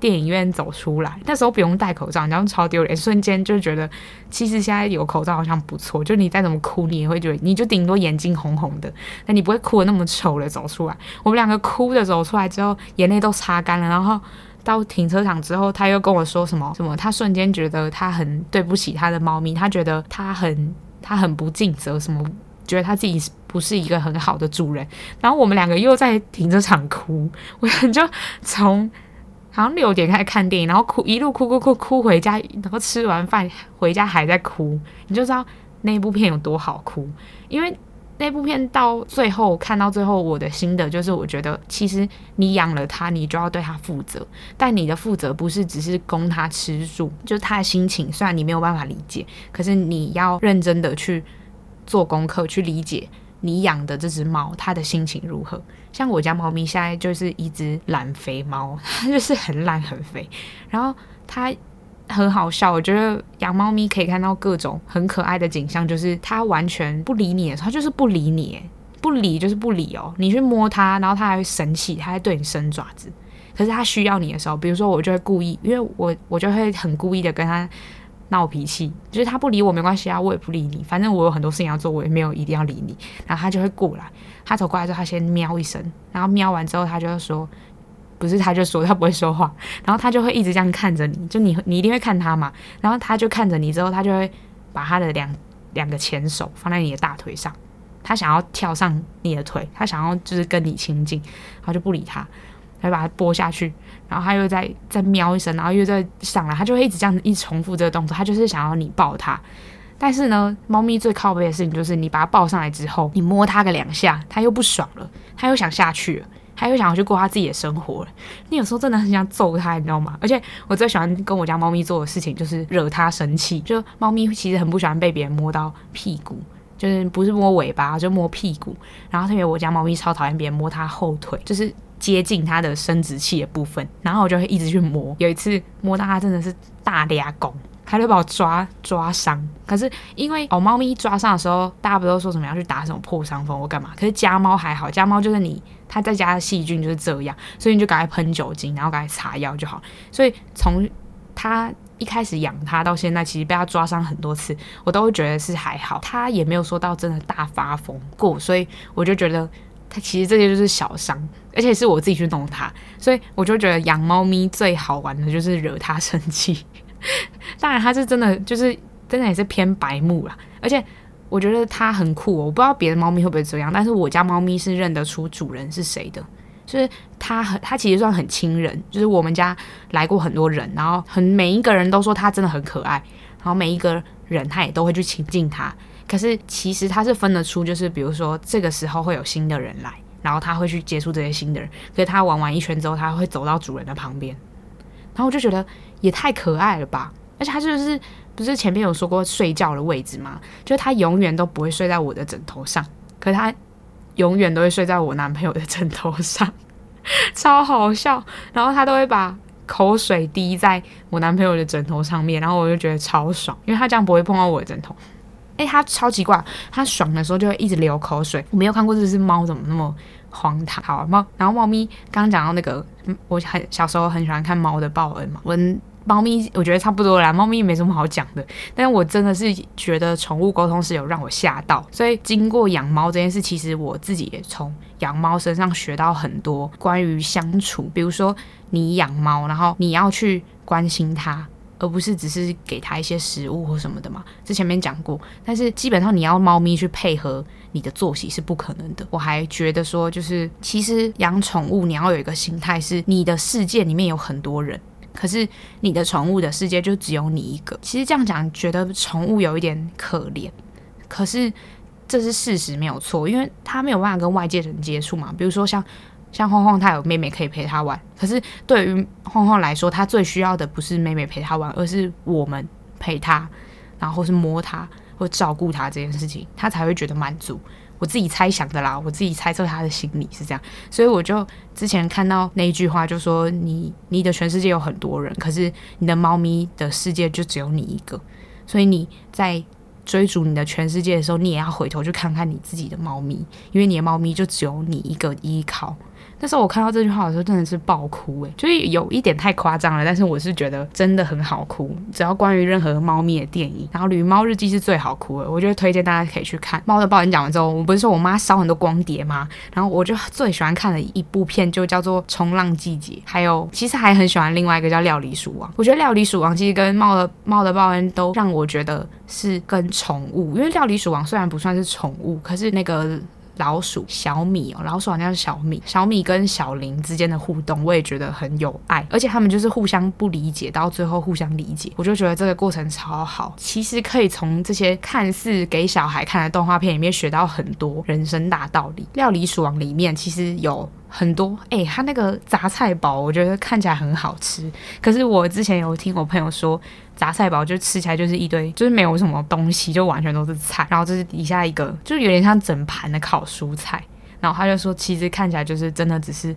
电影院走出来，那时候不用戴口罩，然后超丢脸，瞬间就觉得其实现在有口罩好像不错。就你再怎么哭，你也会觉得你就顶多眼睛红红的，那你不会哭的那么丑的走出来。我们两个哭的走出来之后，眼泪都擦干了，然后到停车场之后，他又跟我说什么什么，他瞬间觉得他很对不起他的猫咪，他觉得他很他很不尽责，什么觉得他自己不是一个很好的主人。然后我们两个又在停车场哭，我就从好像六点开始看电影，然后哭一路哭哭哭哭回家，然后吃完饭回家还在哭，你就知道那部片有多好哭，因为。那部片到最后看到最后，我的心得就是，我觉得其实你养了它，你就要对它负责。但你的负责不是只是供它吃住，就是它的心情，虽然你没有办法理解，可是你要认真的去做功课，去理解你养的这只猫它的心情如何。像我家猫咪现在就是一只懒肥猫，它 就是很懒很肥，然后它。很好笑，我觉得养猫咪可以看到各种很可爱的景象，就是它完全不理你的时候，它就是不理你，不理就是不理哦。你去摸它，然后它还会生气，它还对你伸爪子。可是它需要你的时候，比如说我就会故意，因为我我就会很故意的跟它闹脾气，就是它不理我没关系啊，我也不理你，反正我有很多事情要做，我也没有一定要理你。然后它就会过来，它走过来之后，它先喵一声，然后喵完之后，它就会说。不是，他就说他不会说话，然后他就会一直这样看着你，就你你一定会看他嘛，然后他就看着你之后，他就会把他的两两个前手放在你的大腿上，他想要跳上你的腿，他想要就是跟你亲近，然后就不理他，他就把它拨下去，然后他又再再喵一声，然后又再上来，他就会一直这样子一重复这个动作，他就是想要你抱他，但是呢，猫咪最靠背的事情就是你把它抱上来之后，你摸它个两下，它又不爽了，它又想下去了。它又想要去过它自己的生活了。你有时候真的很想揍它，你知道吗？而且我最喜欢跟我家猫咪做的事情就是惹它生气。就猫咪其实很不喜欢被别人摸到屁股，就是不是摸尾巴，就摸屁股。然后特别我家猫咪超讨厌别人摸它后腿，就是接近它的生殖器的部分。然后我就会一直去摸。有一次摸到它真的是大俩拱。他就把我抓抓伤，可是因为哦，猫咪抓伤的时候，大家不都说什么要去打什么破伤风或干嘛？可是家猫还好，家猫就是你它在家的细菌就是这样，所以你就赶快喷酒精，然后赶快擦药就好。所以从它一开始养它到现在，其实被它抓伤很多次，我都会觉得是还好，它也没有说到真的大发疯过，所以我就觉得它其实这些就是小伤，而且是我自己去弄它，所以我就觉得养猫咪最好玩的就是惹它生气。当然，它是真的，就是真的也是偏白目啦。而且我觉得它很酷哦，我不知道别的猫咪会不会这样，但是我家猫咪是认得出主人是谁的，就是它很，它其实算很亲人。就是我们家来过很多人，然后很每一个人都说它真的很可爱，然后每一个人他也都会去亲近它。可是其实它是分得出，就是比如说这个时候会有新的人来，然后它会去接触这些新的人。可是它玩完一圈之后，它会走到主人的旁边，然后我就觉得。也太可爱了吧！而且他就是不是前面有说过睡觉的位置吗？就是他永远都不会睡在我的枕头上，可他永远都会睡在我男朋友的枕头上，超好笑。然后他都会把口水滴在我男朋友的枕头上面，然后我就觉得超爽，因为他这样不会碰到我的枕头。诶，它超奇怪，它爽的时候就会一直流口水。我没有看过这只猫怎么那么荒唐。好，猫，然后猫咪刚刚讲到那个，我很小时候很喜欢看猫的报恩嘛，我。猫咪我觉得差不多啦，猫咪没什么好讲的。但是我真的是觉得宠物沟通是有让我吓到，所以经过养猫这件事，其实我自己也从养猫身上学到很多关于相处。比如说你养猫，然后你要去关心它，而不是只是给它一些食物或什么的嘛。之前面讲过，但是基本上你要猫咪去配合你的作息是不可能的。我还觉得说，就是其实养宠物你要有一个心态，是你的世界里面有很多人。可是你的宠物的世界就只有你一个。其实这样讲，觉得宠物有一点可怜。可是这是事实，没有错，因为它没有办法跟外界人接触嘛。比如说像像晃晃，他有妹妹可以陪他玩。可是对于晃晃来说，他最需要的不是妹妹陪他玩，而是我们陪他，然后是摸他或照顾他这件事情，他才会觉得满足。我自己猜想的啦，我自己猜测他的心理是这样，所以我就之前看到那一句话，就说你你的全世界有很多人，可是你的猫咪的世界就只有你一个，所以你在追逐你的全世界的时候，你也要回头去看看你自己的猫咪，因为你的猫咪就只有你一个依靠，那时候我看到这句话的时候，真的是爆哭诶，就是有一点太夸张了。但是我是觉得真的很好哭。只要关于任何猫咪的电影，然后《旅猫日记》是最好哭的，我觉得推荐大家可以去看。猫的报恩讲完之后，我不是说我妈烧很多光碟吗？然后我就最喜欢看的一部片就叫做《冲浪季节》，还有其实还很喜欢另外一个叫《料理鼠王》。我觉得《料理鼠王》其实跟猫的猫的报恩都让我觉得是跟宠物，因为《料理鼠王》虽然不算是宠物，可是那个。老鼠小米哦，老鼠好像是小米，小米跟小林之间的互动，我也觉得很有爱，而且他们就是互相不理解，到最后互相理解，我就觉得这个过程超好。其实可以从这些看似给小孩看的动画片里面学到很多人生大道理。料理鼠王里面其实有。很多哎、欸，他那个杂菜包，我觉得看起来很好吃。可是我之前有听我朋友说，杂菜包就吃起来就是一堆，就是没有什么东西，就完全都是菜。然后这是底下一个，就有点像整盘的烤蔬菜。然后他就说，其实看起来就是真的只是。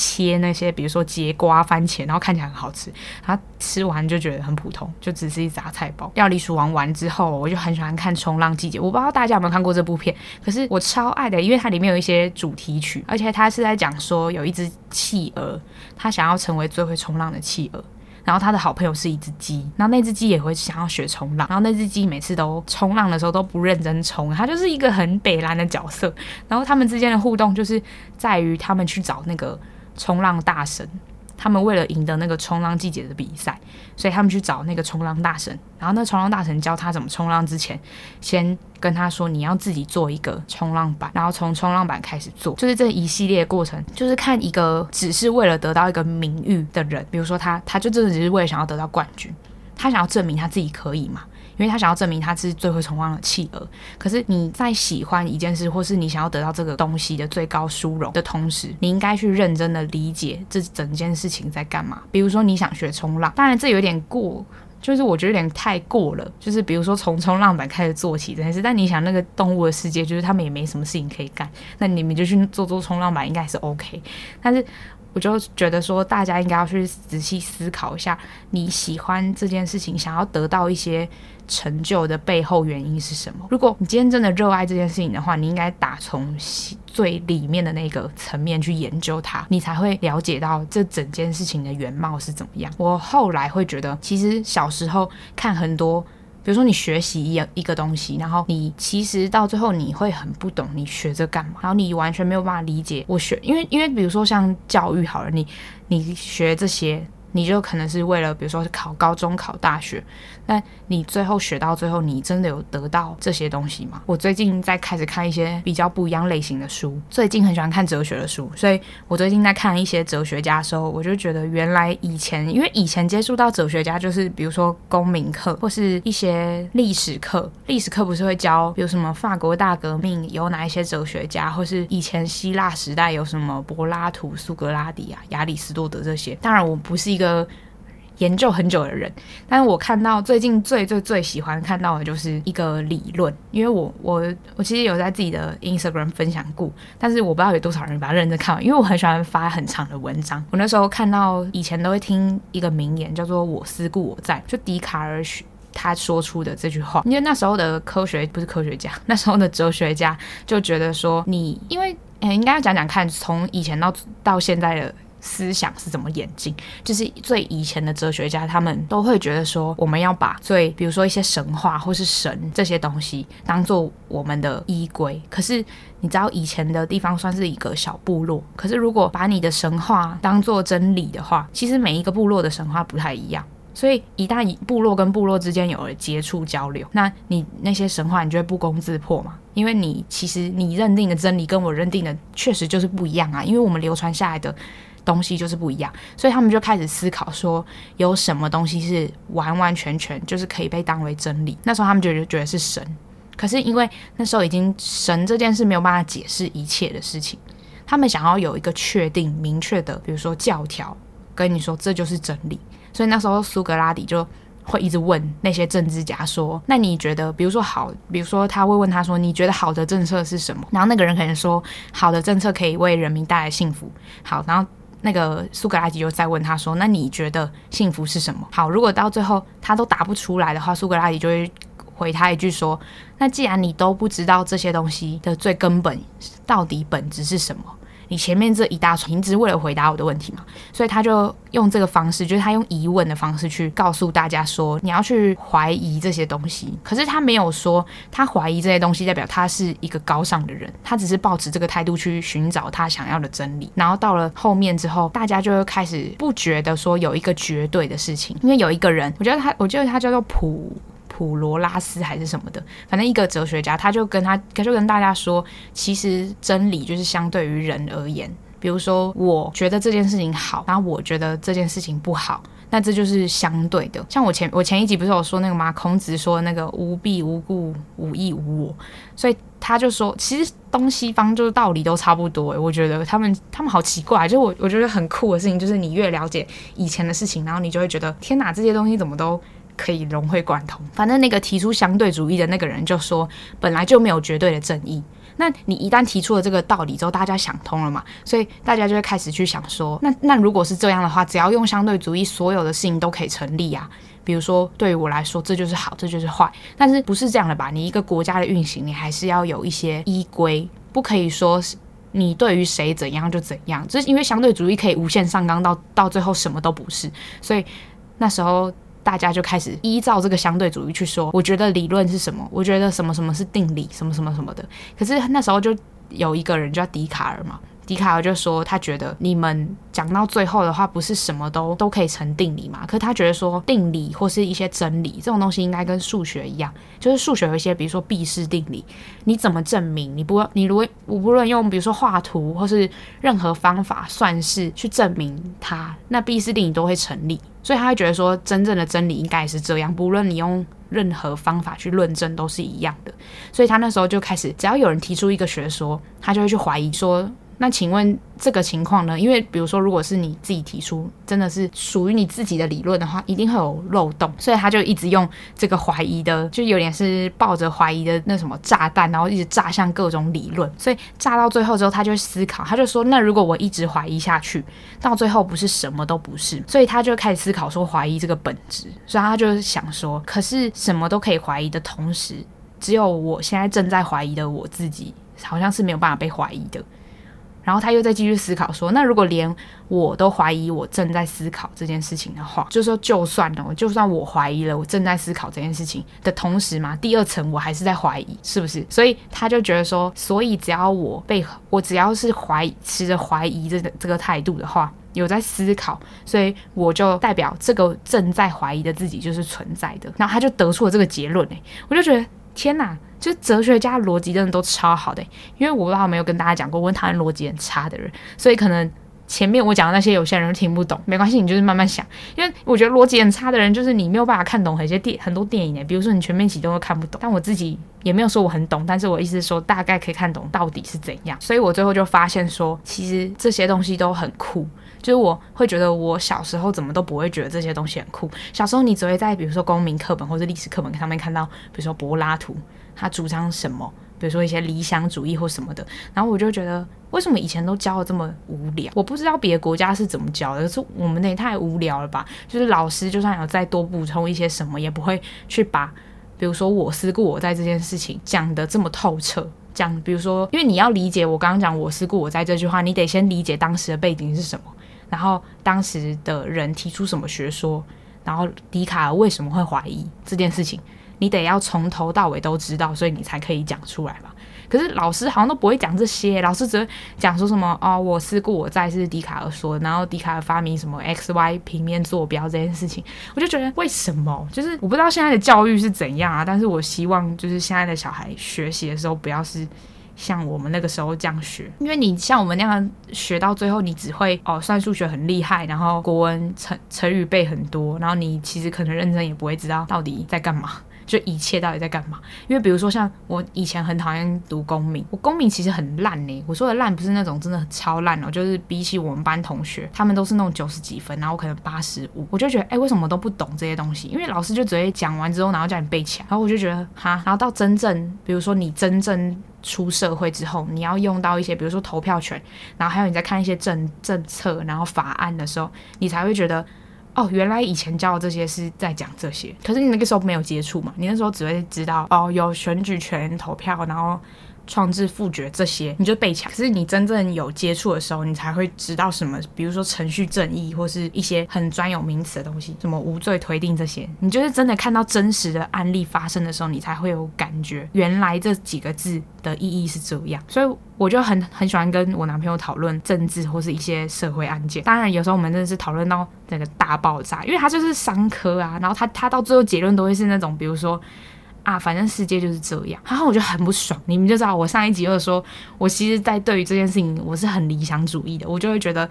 切那些，比如说节瓜、番茄，然后看起来很好吃，他吃完就觉得很普通，就只是一杂菜包。料理鼠王完之后，我就很喜欢看《冲浪季节》，我不知道大家有没有看过这部片，可是我超爱的，因为它里面有一些主题曲，而且它是在讲说有一只企鹅，它想要成为最会冲浪的企鹅。然后他的好朋友是一只鸡，然后那只鸡也会想要学冲浪，然后那只鸡每次都冲浪的时候都不认真冲，它就是一个很北蓝的角色。然后他们之间的互动就是在于他们去找那个。冲浪大神，他们为了赢得那个冲浪季节的比赛，所以他们去找那个冲浪大神。然后那冲浪大神教他怎么冲浪之前，先跟他说，你要自己做一个冲浪板，然后从冲浪板开始做，就是这一系列过程，就是看一个只是为了得到一个名誉的人，比如说他，他就真的只是为了想要得到冠军，他想要证明他自己可以嘛。因为他想要证明他是最会冲浪的企鹅，可是你在喜欢一件事，或是你想要得到这个东西的最高殊荣的同时，你应该去认真的理解这整件事情在干嘛。比如说你想学冲浪，当然这有点过，就是我觉得有点太过了。就是比如说从冲浪板开始做起这件事，但你想那个动物的世界，就是他们也没什么事情可以干，那你们就去做做冲浪板应该是 OK。但是。我就觉得说，大家应该要去仔细思考一下，你喜欢这件事情，想要得到一些成就的背后原因是什么？如果你今天真的热爱这件事情的话，你应该打从最里面的那个层面去研究它，你才会了解到这整件事情的原貌是怎么样。我后来会觉得，其实小时候看很多。比如说你学习一一个东西，然后你其实到最后你会很不懂你学这干嘛，然后你完全没有办法理解我学，因为因为比如说像教育好了，你你学这些。你就可能是为了，比如说考高中、考大学，但你最后学到最后，你真的有得到这些东西吗？我最近在开始看一些比较不一样类型的书，最近很喜欢看哲学的书，所以我最近在看一些哲学家的时候，我就觉得原来以前，因为以前接触到哲学家就是比如说公民课或是一些历史课，历史课不是会教，有什么法国大革命有哪一些哲学家，或是以前希腊时代有什么柏拉图、苏格拉底啊、亚里士多德这些。当然，我不是一个。研究很久的人，但是我看到最近最最最喜欢看到的就是一个理论，因为我我我其实有在自己的 Instagram 分享过，但是我不知道有多少人把它认真看完，因为我很喜欢发很长的文章。我那时候看到以前都会听一个名言，叫做“我思故我在”，就笛卡尔他说出的这句话。因为那时候的科学不是科学家，那时候的哲学家就觉得说你，你因为诶应该要讲讲看，从以前到到现在的。思想是怎么演进？就是最以前的哲学家，他们都会觉得说，我们要把最，比如说一些神话或是神这些东西，当做我们的依归。可是你知道，以前的地方算是一个小部落。可是如果把你的神话当做真理的话，其实每一个部落的神话不太一样。所以一旦部落跟部落之间有了接触交流，那你那些神话，你就会不攻自破嘛？因为你其实你认定的真理跟我认定的确实就是不一样啊。因为我们流传下来的。东西就是不一样，所以他们就开始思考说，有什么东西是完完全全就是可以被当为真理。那时候他们就觉得是神，可是因为那时候已经神这件事没有办法解释一切的事情，他们想要有一个确定明确的，比如说教条跟你说这就是真理。所以那时候苏格拉底就会一直问那些政治家说：“那你觉得，比如说好，比如说他会问他说，你觉得好的政策是什么？”然后那个人可能说：“好的政策可以为人民带来幸福。”好，然后。那个苏格拉底就在问他说：“那你觉得幸福是什么？”好，如果到最后他都答不出来的话，苏格拉底就会回他一句说：“那既然你都不知道这些东西的最根本到底本质是什么，你前面这一大串，你只是为了回答我的问题嘛？所以他就用这个方式，就是他用疑问的方式去告诉大家说，你要去怀疑这些东西。可是他没有说他怀疑这些东西代表他是一个高尚的人，他只是抱持这个态度去寻找他想要的真理。然后到了后面之后，大家就开始不觉得说有一个绝对的事情，因为有一个人，我觉得他，我觉得他叫做普。普罗拉斯还是什么的，反正一个哲学家，他就跟他，他就跟大家说，其实真理就是相对于人而言。比如说，我觉得这件事情好，然后我觉得这件事情不好，那这就是相对的。像我前我前一集不是有说那个吗？孔子说那个无必无故，无义无我，所以他就说，其实东西方就是道理都差不多。我觉得他们他们好奇怪，就我我觉得很酷的事情，就是你越了解以前的事情，然后你就会觉得，天哪，这些东西怎么都。可以融会贯通。反正那个提出相对主义的那个人就说，本来就没有绝对的正义。那你一旦提出了这个道理之后，大家想通了嘛？所以大家就会开始去想说，那那如果是这样的话，只要用相对主义，所有的事情都可以成立啊。比如说，对于我来说，这就是好，这就是坏。但是不是这样的吧？你一个国家的运行，你还是要有一些依规，不可以说你对于谁怎样就怎样。这是因为相对主义可以无限上纲到到最后什么都不是。所以那时候。大家就开始依照这个相对主义去说，我觉得理论是什么？我觉得什么什么是定理，什么什么什么的。可是那时候就有一个人叫笛卡尔嘛。笛卡尔就说，他觉得你们讲到最后的话，不是什么都都可以成定理嘛？可他觉得说，定理或是一些真理这种东西，应该跟数学一样，就是数学有一些，比如说毕氏定理，你怎么证明？你不，你如果我不论用，比如说画图或是任何方法算式去证明它，那毕氏定理都会成立。所以他会觉得说，真正的真理应该也是这样，不论你用任何方法去论证，都是一样的。所以他那时候就开始，只要有人提出一个学说，他就会去怀疑说。那请问这个情况呢？因为比如说，如果是你自己提出，真的是属于你自己的理论的话，一定会有漏洞，所以他就一直用这个怀疑的，就有点是抱着怀疑的那什么炸弹，然后一直炸向各种理论。所以炸到最后之后，他就思考，他就说：那如果我一直怀疑下去，到最后不是什么都不是？所以他就开始思考说怀疑这个本质。所以他就想说，可是什么都可以怀疑的同时，只有我现在正在怀疑的我自己，好像是没有办法被怀疑的。然后他又在继续思考说，那如果连我都怀疑我正在思考这件事情的话，就说就算了，就算我怀疑了我正在思考这件事情的同时嘛，第二层我还是在怀疑，是不是？所以他就觉得说，所以只要我被我只要是怀持着怀疑这个这个态度的话，有在思考，所以我就代表这个正在怀疑的自己就是存在的。然后他就得出了这个结论，哎，我就觉得天哪！就哲学家逻辑真的都超好的，因为我不知道有没有跟大家讲过，我讨厌逻辑很差的人，所以可能前面我讲的那些有些人听不懂，没关系，你就是慢慢想，因为我觉得逻辑很差的人就是你没有办法看懂很些电很多电影诶，比如说你全面启动都看不懂，但我自己也没有说我很懂，但是我意思是说大概可以看懂到底是怎样，所以我最后就发现说，其实这些东西都很酷。就是我会觉得，我小时候怎么都不会觉得这些东西很酷。小时候你只会在比如说公民课本或者历史课本上面看到，比如说柏拉图他主张什么，比如说一些理想主义或什么的。然后我就觉得，为什么以前都教的这么无聊？我不知道别的国家是怎么教的，可是我们那也太无聊了吧？就是老师就算有再多补充一些什么，也不会去把，比如说我思故我在这件事情讲得这么透彻。讲，比如说，因为你要理解我刚刚讲我思故我在这句话，你得先理解当时的背景是什么。然后当时的人提出什么学说，然后笛卡尔为什么会怀疑这件事情，你得要从头到尾都知道，所以你才可以讲出来吧。可是老师好像都不会讲这些，老师只会讲说什么哦，我思故我在是笛卡尔说，然后笛卡尔发明什么 x y 平面坐标这件事情，我就觉得为什么？就是我不知道现在的教育是怎样啊，但是我希望就是现在的小孩学习的时候不要是。像我们那个时候这样学，因为你像我们那样学到最后，你只会哦算数学很厉害，然后国文成成语背很多，然后你其实可能认真也不会知道到底在干嘛，就一切到底在干嘛。因为比如说像我以前很讨厌读公民，我公民其实很烂呢。我说的烂不是那种真的超烂哦，就是比起我们班同学，他们都是那种九十几分，然后可能八十五，我就觉得哎，为什么都不懂这些东西？因为老师就直接讲完之后，然后叫你背起来，然后我就觉得哈，然后到真正比如说你真正。出社会之后，你要用到一些，比如说投票权，然后还有你在看一些政政策，然后法案的时候，你才会觉得，哦，原来以前教的这些是在讲这些。可是你那个时候没有接触嘛，你那时候只会知道，哦，有选举权、投票，然后创制、复决这些，你就背起来。可是你真正有接触的时候，你才会知道什么，比如说程序正义，或是一些很专有名词的东西，什么无罪推定这些。你就是真的看到真实的案例发生的时候，你才会有感觉，原来这几个字的意义是这样。所以我就很很喜欢跟我男朋友讨论政治或是一些社会案件。当然，有时候我们真的是讨论到那个大爆炸，因为他就是商科啊，然后他他到最后结论都会是那种，比如说。啊，反正世界就是这样，然后我就很不爽。你们就知道，我上一集就说，我其实，在对于这件事情，我是很理想主义的，我就会觉得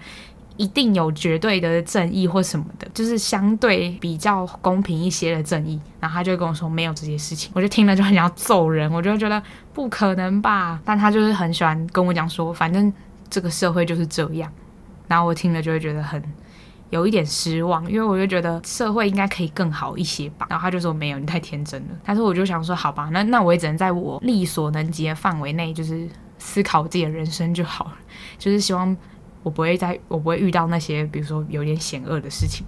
一定有绝对的正义或什么的，就是相对比较公平一些的正义。然后他就会跟我说，没有这些事情，我就听了就很想要揍人，我就觉得不可能吧。但他就是很喜欢跟我讲说，反正这个社会就是这样。然后我听了就会觉得很。有一点失望，因为我就觉得社会应该可以更好一些吧。然后他就说没有，你太天真了。但是我就想说，好吧，那那我也只能在我力所能及的范围内，就是思考自己的人生就好了。就是希望我不会再，我不会遇到那些比如说有点险恶的事情。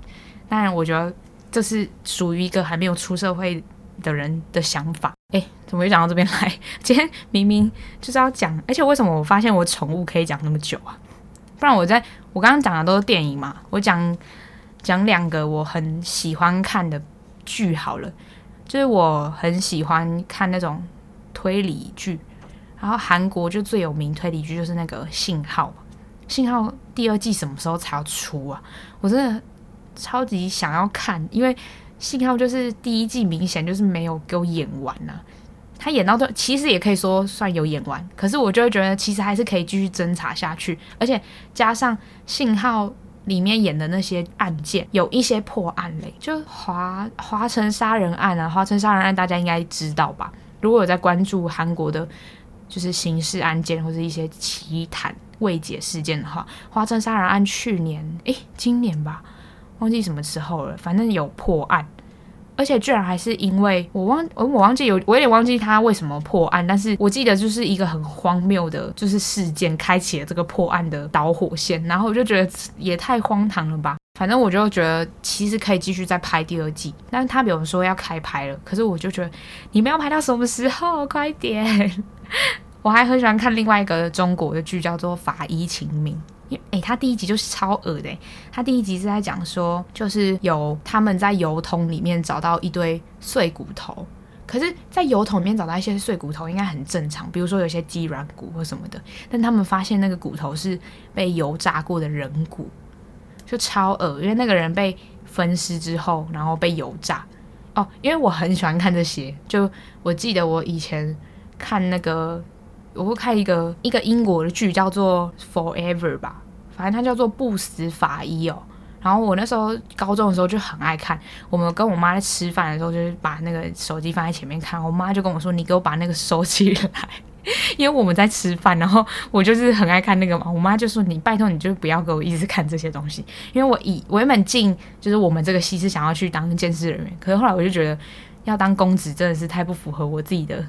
当然，我觉得这是属于一个还没有出社会的人的想法。诶，怎么会讲到这边来？今天明明就是要讲，而且为什么我发现我宠物可以讲那么久啊？不然我在我刚刚讲的都是电影嘛，我讲讲两个我很喜欢看的剧好了，就是我很喜欢看那种推理剧，然后韩国就最有名推理剧就是那个《信号》，《信号》第二季什么时候才要出啊？我真的超级想要看，因为《信号》就是第一季明显就是没有给我演完啊。他演到这，其实也可以说算有演完，可是我就会觉得其实还是可以继续侦查下去，而且加上信号里面演的那些案件，有一些破案嘞，就华华城杀人案啊，华城杀人案大家应该知道吧？如果有在关注韩国的，就是刑事案件或者一些奇谈未解事件的话，华城杀人案去年诶，今年吧，忘记什么时候了，反正有破案。而且居然还是因为我忘我我忘记有我有点忘记他为什么破案，但是我记得就是一个很荒谬的，就是事件开启了这个破案的导火线，然后我就觉得也太荒唐了吧。反正我就觉得其实可以继续再拍第二季，但是他比如说要开拍了，可是我就觉得你们要拍到什么时候？快点！我还很喜欢看另外一个中国的剧，叫做《法医秦明》。诶、他第一集就是超恶的、他第一集是在讲说，就是有他们在油桶里面找到一堆碎骨头，可是，在油桶里面找到一些碎骨头应该很正常，比如说有些鸡软骨或什么的。但他们发现那个骨头是被油炸过的人骨，就超恶，因为那个人被分尸之后，然后被油炸。哦，因为我很喜欢看这些，就我记得我以前看那个。我会看一个一个英国的剧，叫做《Forever》吧，反正它叫做《不死法医》哦。然后我那时候高中的时候就很爱看，我们跟我妈在吃饭的时候，就是把那个手机放在前面看，我妈就跟我说：“你给我把那个收起来。”因为我们在吃饭，然后我就是很爱看那个嘛。我妈就说：“你拜托，你就不要给我一直看这些东西。”因为我以我原本进就是我们这个系是想要去当鉴识人员，可是后来我就觉得要当公职真的是太不符合我自己的。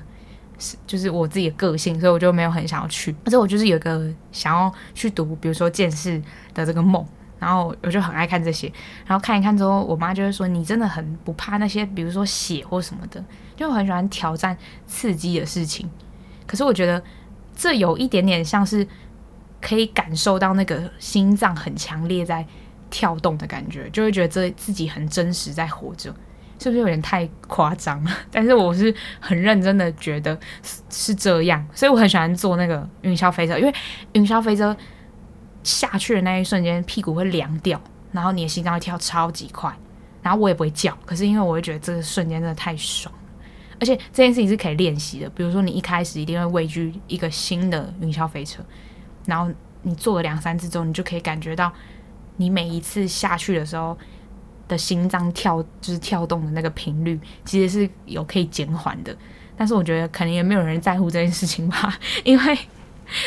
就是我自己的个性，所以我就没有很想要去。而且我就是有个想要去读，比如说鉴识的这个梦，然后我就很爱看这些。然后看一看之后，我妈就会说：“你真的很不怕那些，比如说血或什么的，就很喜欢挑战刺激的事情。”可是我觉得这有一点点像是可以感受到那个心脏很强烈在跳动的感觉，就会觉得这自己很真实在活着。是不是有点太夸张了？但是我是很认真的觉得是这样，所以我很喜欢坐那个云霄飞车，因为云霄飞车下去的那一瞬间，屁股会凉掉，然后你的心脏会跳超级快，然后我也不会叫，可是因为我会觉得这个瞬间真的太爽，而且这件事情是可以练习的。比如说你一开始一定会畏惧一个新的云霄飞车，然后你坐了两三次之后，你就可以感觉到你每一次下去的时候。的心脏跳就是跳动的那个频率，其实是有可以减缓的。但是我觉得可能也没有人在乎这件事情吧，因为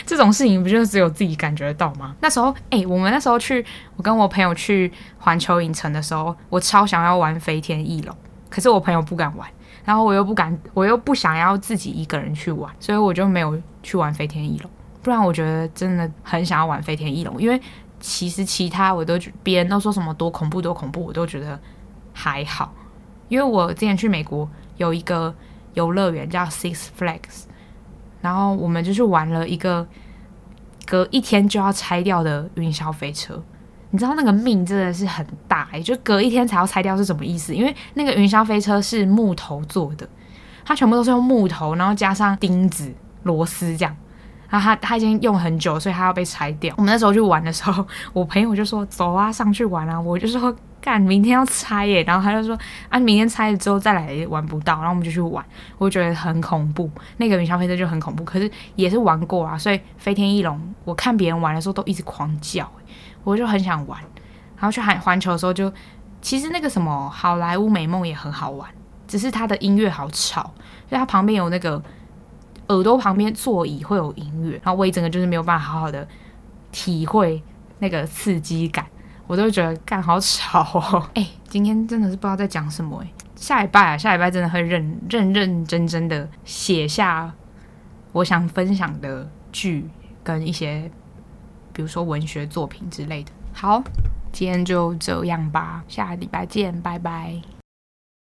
这种事情不就只有自己感觉得到吗？那时候，哎、我们那时候去，我跟我朋友去环球影城的时候，我超想要玩飞天翼龙，可是我朋友不敢玩，然后我又不敢，我又不想要自己一个人去玩，所以我就没有去玩飞天翼龙。不然我觉得真的很想要玩飞天翼龙，因为。其实其他我都，别人都说什么多恐怖多恐怖，我都觉得还好。因为我之前去美国有一个游乐园叫 Six Flags，然后我们就去玩了一个隔一天就要拆掉的云霄飞车。你知道那个命真的是很大，欸，也就隔一天才要拆掉是什么意思？因为那个云霄飞车是木头做的，它全部都是用木头，然后加上钉子、螺丝这样。然后他他已经用很久，所以他要被拆掉。我们那时候去玩的时候，我朋友就说：“走啊，上去玩啊！”我就说。干，明天要拆耶，然后他就说啊，明天拆了之后再来也玩不到，然后我们就去玩，我觉得很恐怖，那个云霄飞车就很恐怖，可是也是玩过啊，所以飞天翼龙，我看别人玩的时候都一直狂叫，我就很想玩，然后去环环球的时候就，其实那个什么好莱坞美梦也很好玩，只是它的音乐好吵，所以它旁边有那个耳朵旁边座椅会有音乐，然后我一整个就是没有办法好好的体会那个刺激感。我都觉得干好吵哦！哎、今天真的是不知道在讲什么哎。下礼拜啊，下礼拜真的会认认认真真的写下我想分享的剧跟一些，比如说文学作品之类的。好，今天就这样吧，下礼拜见，拜拜。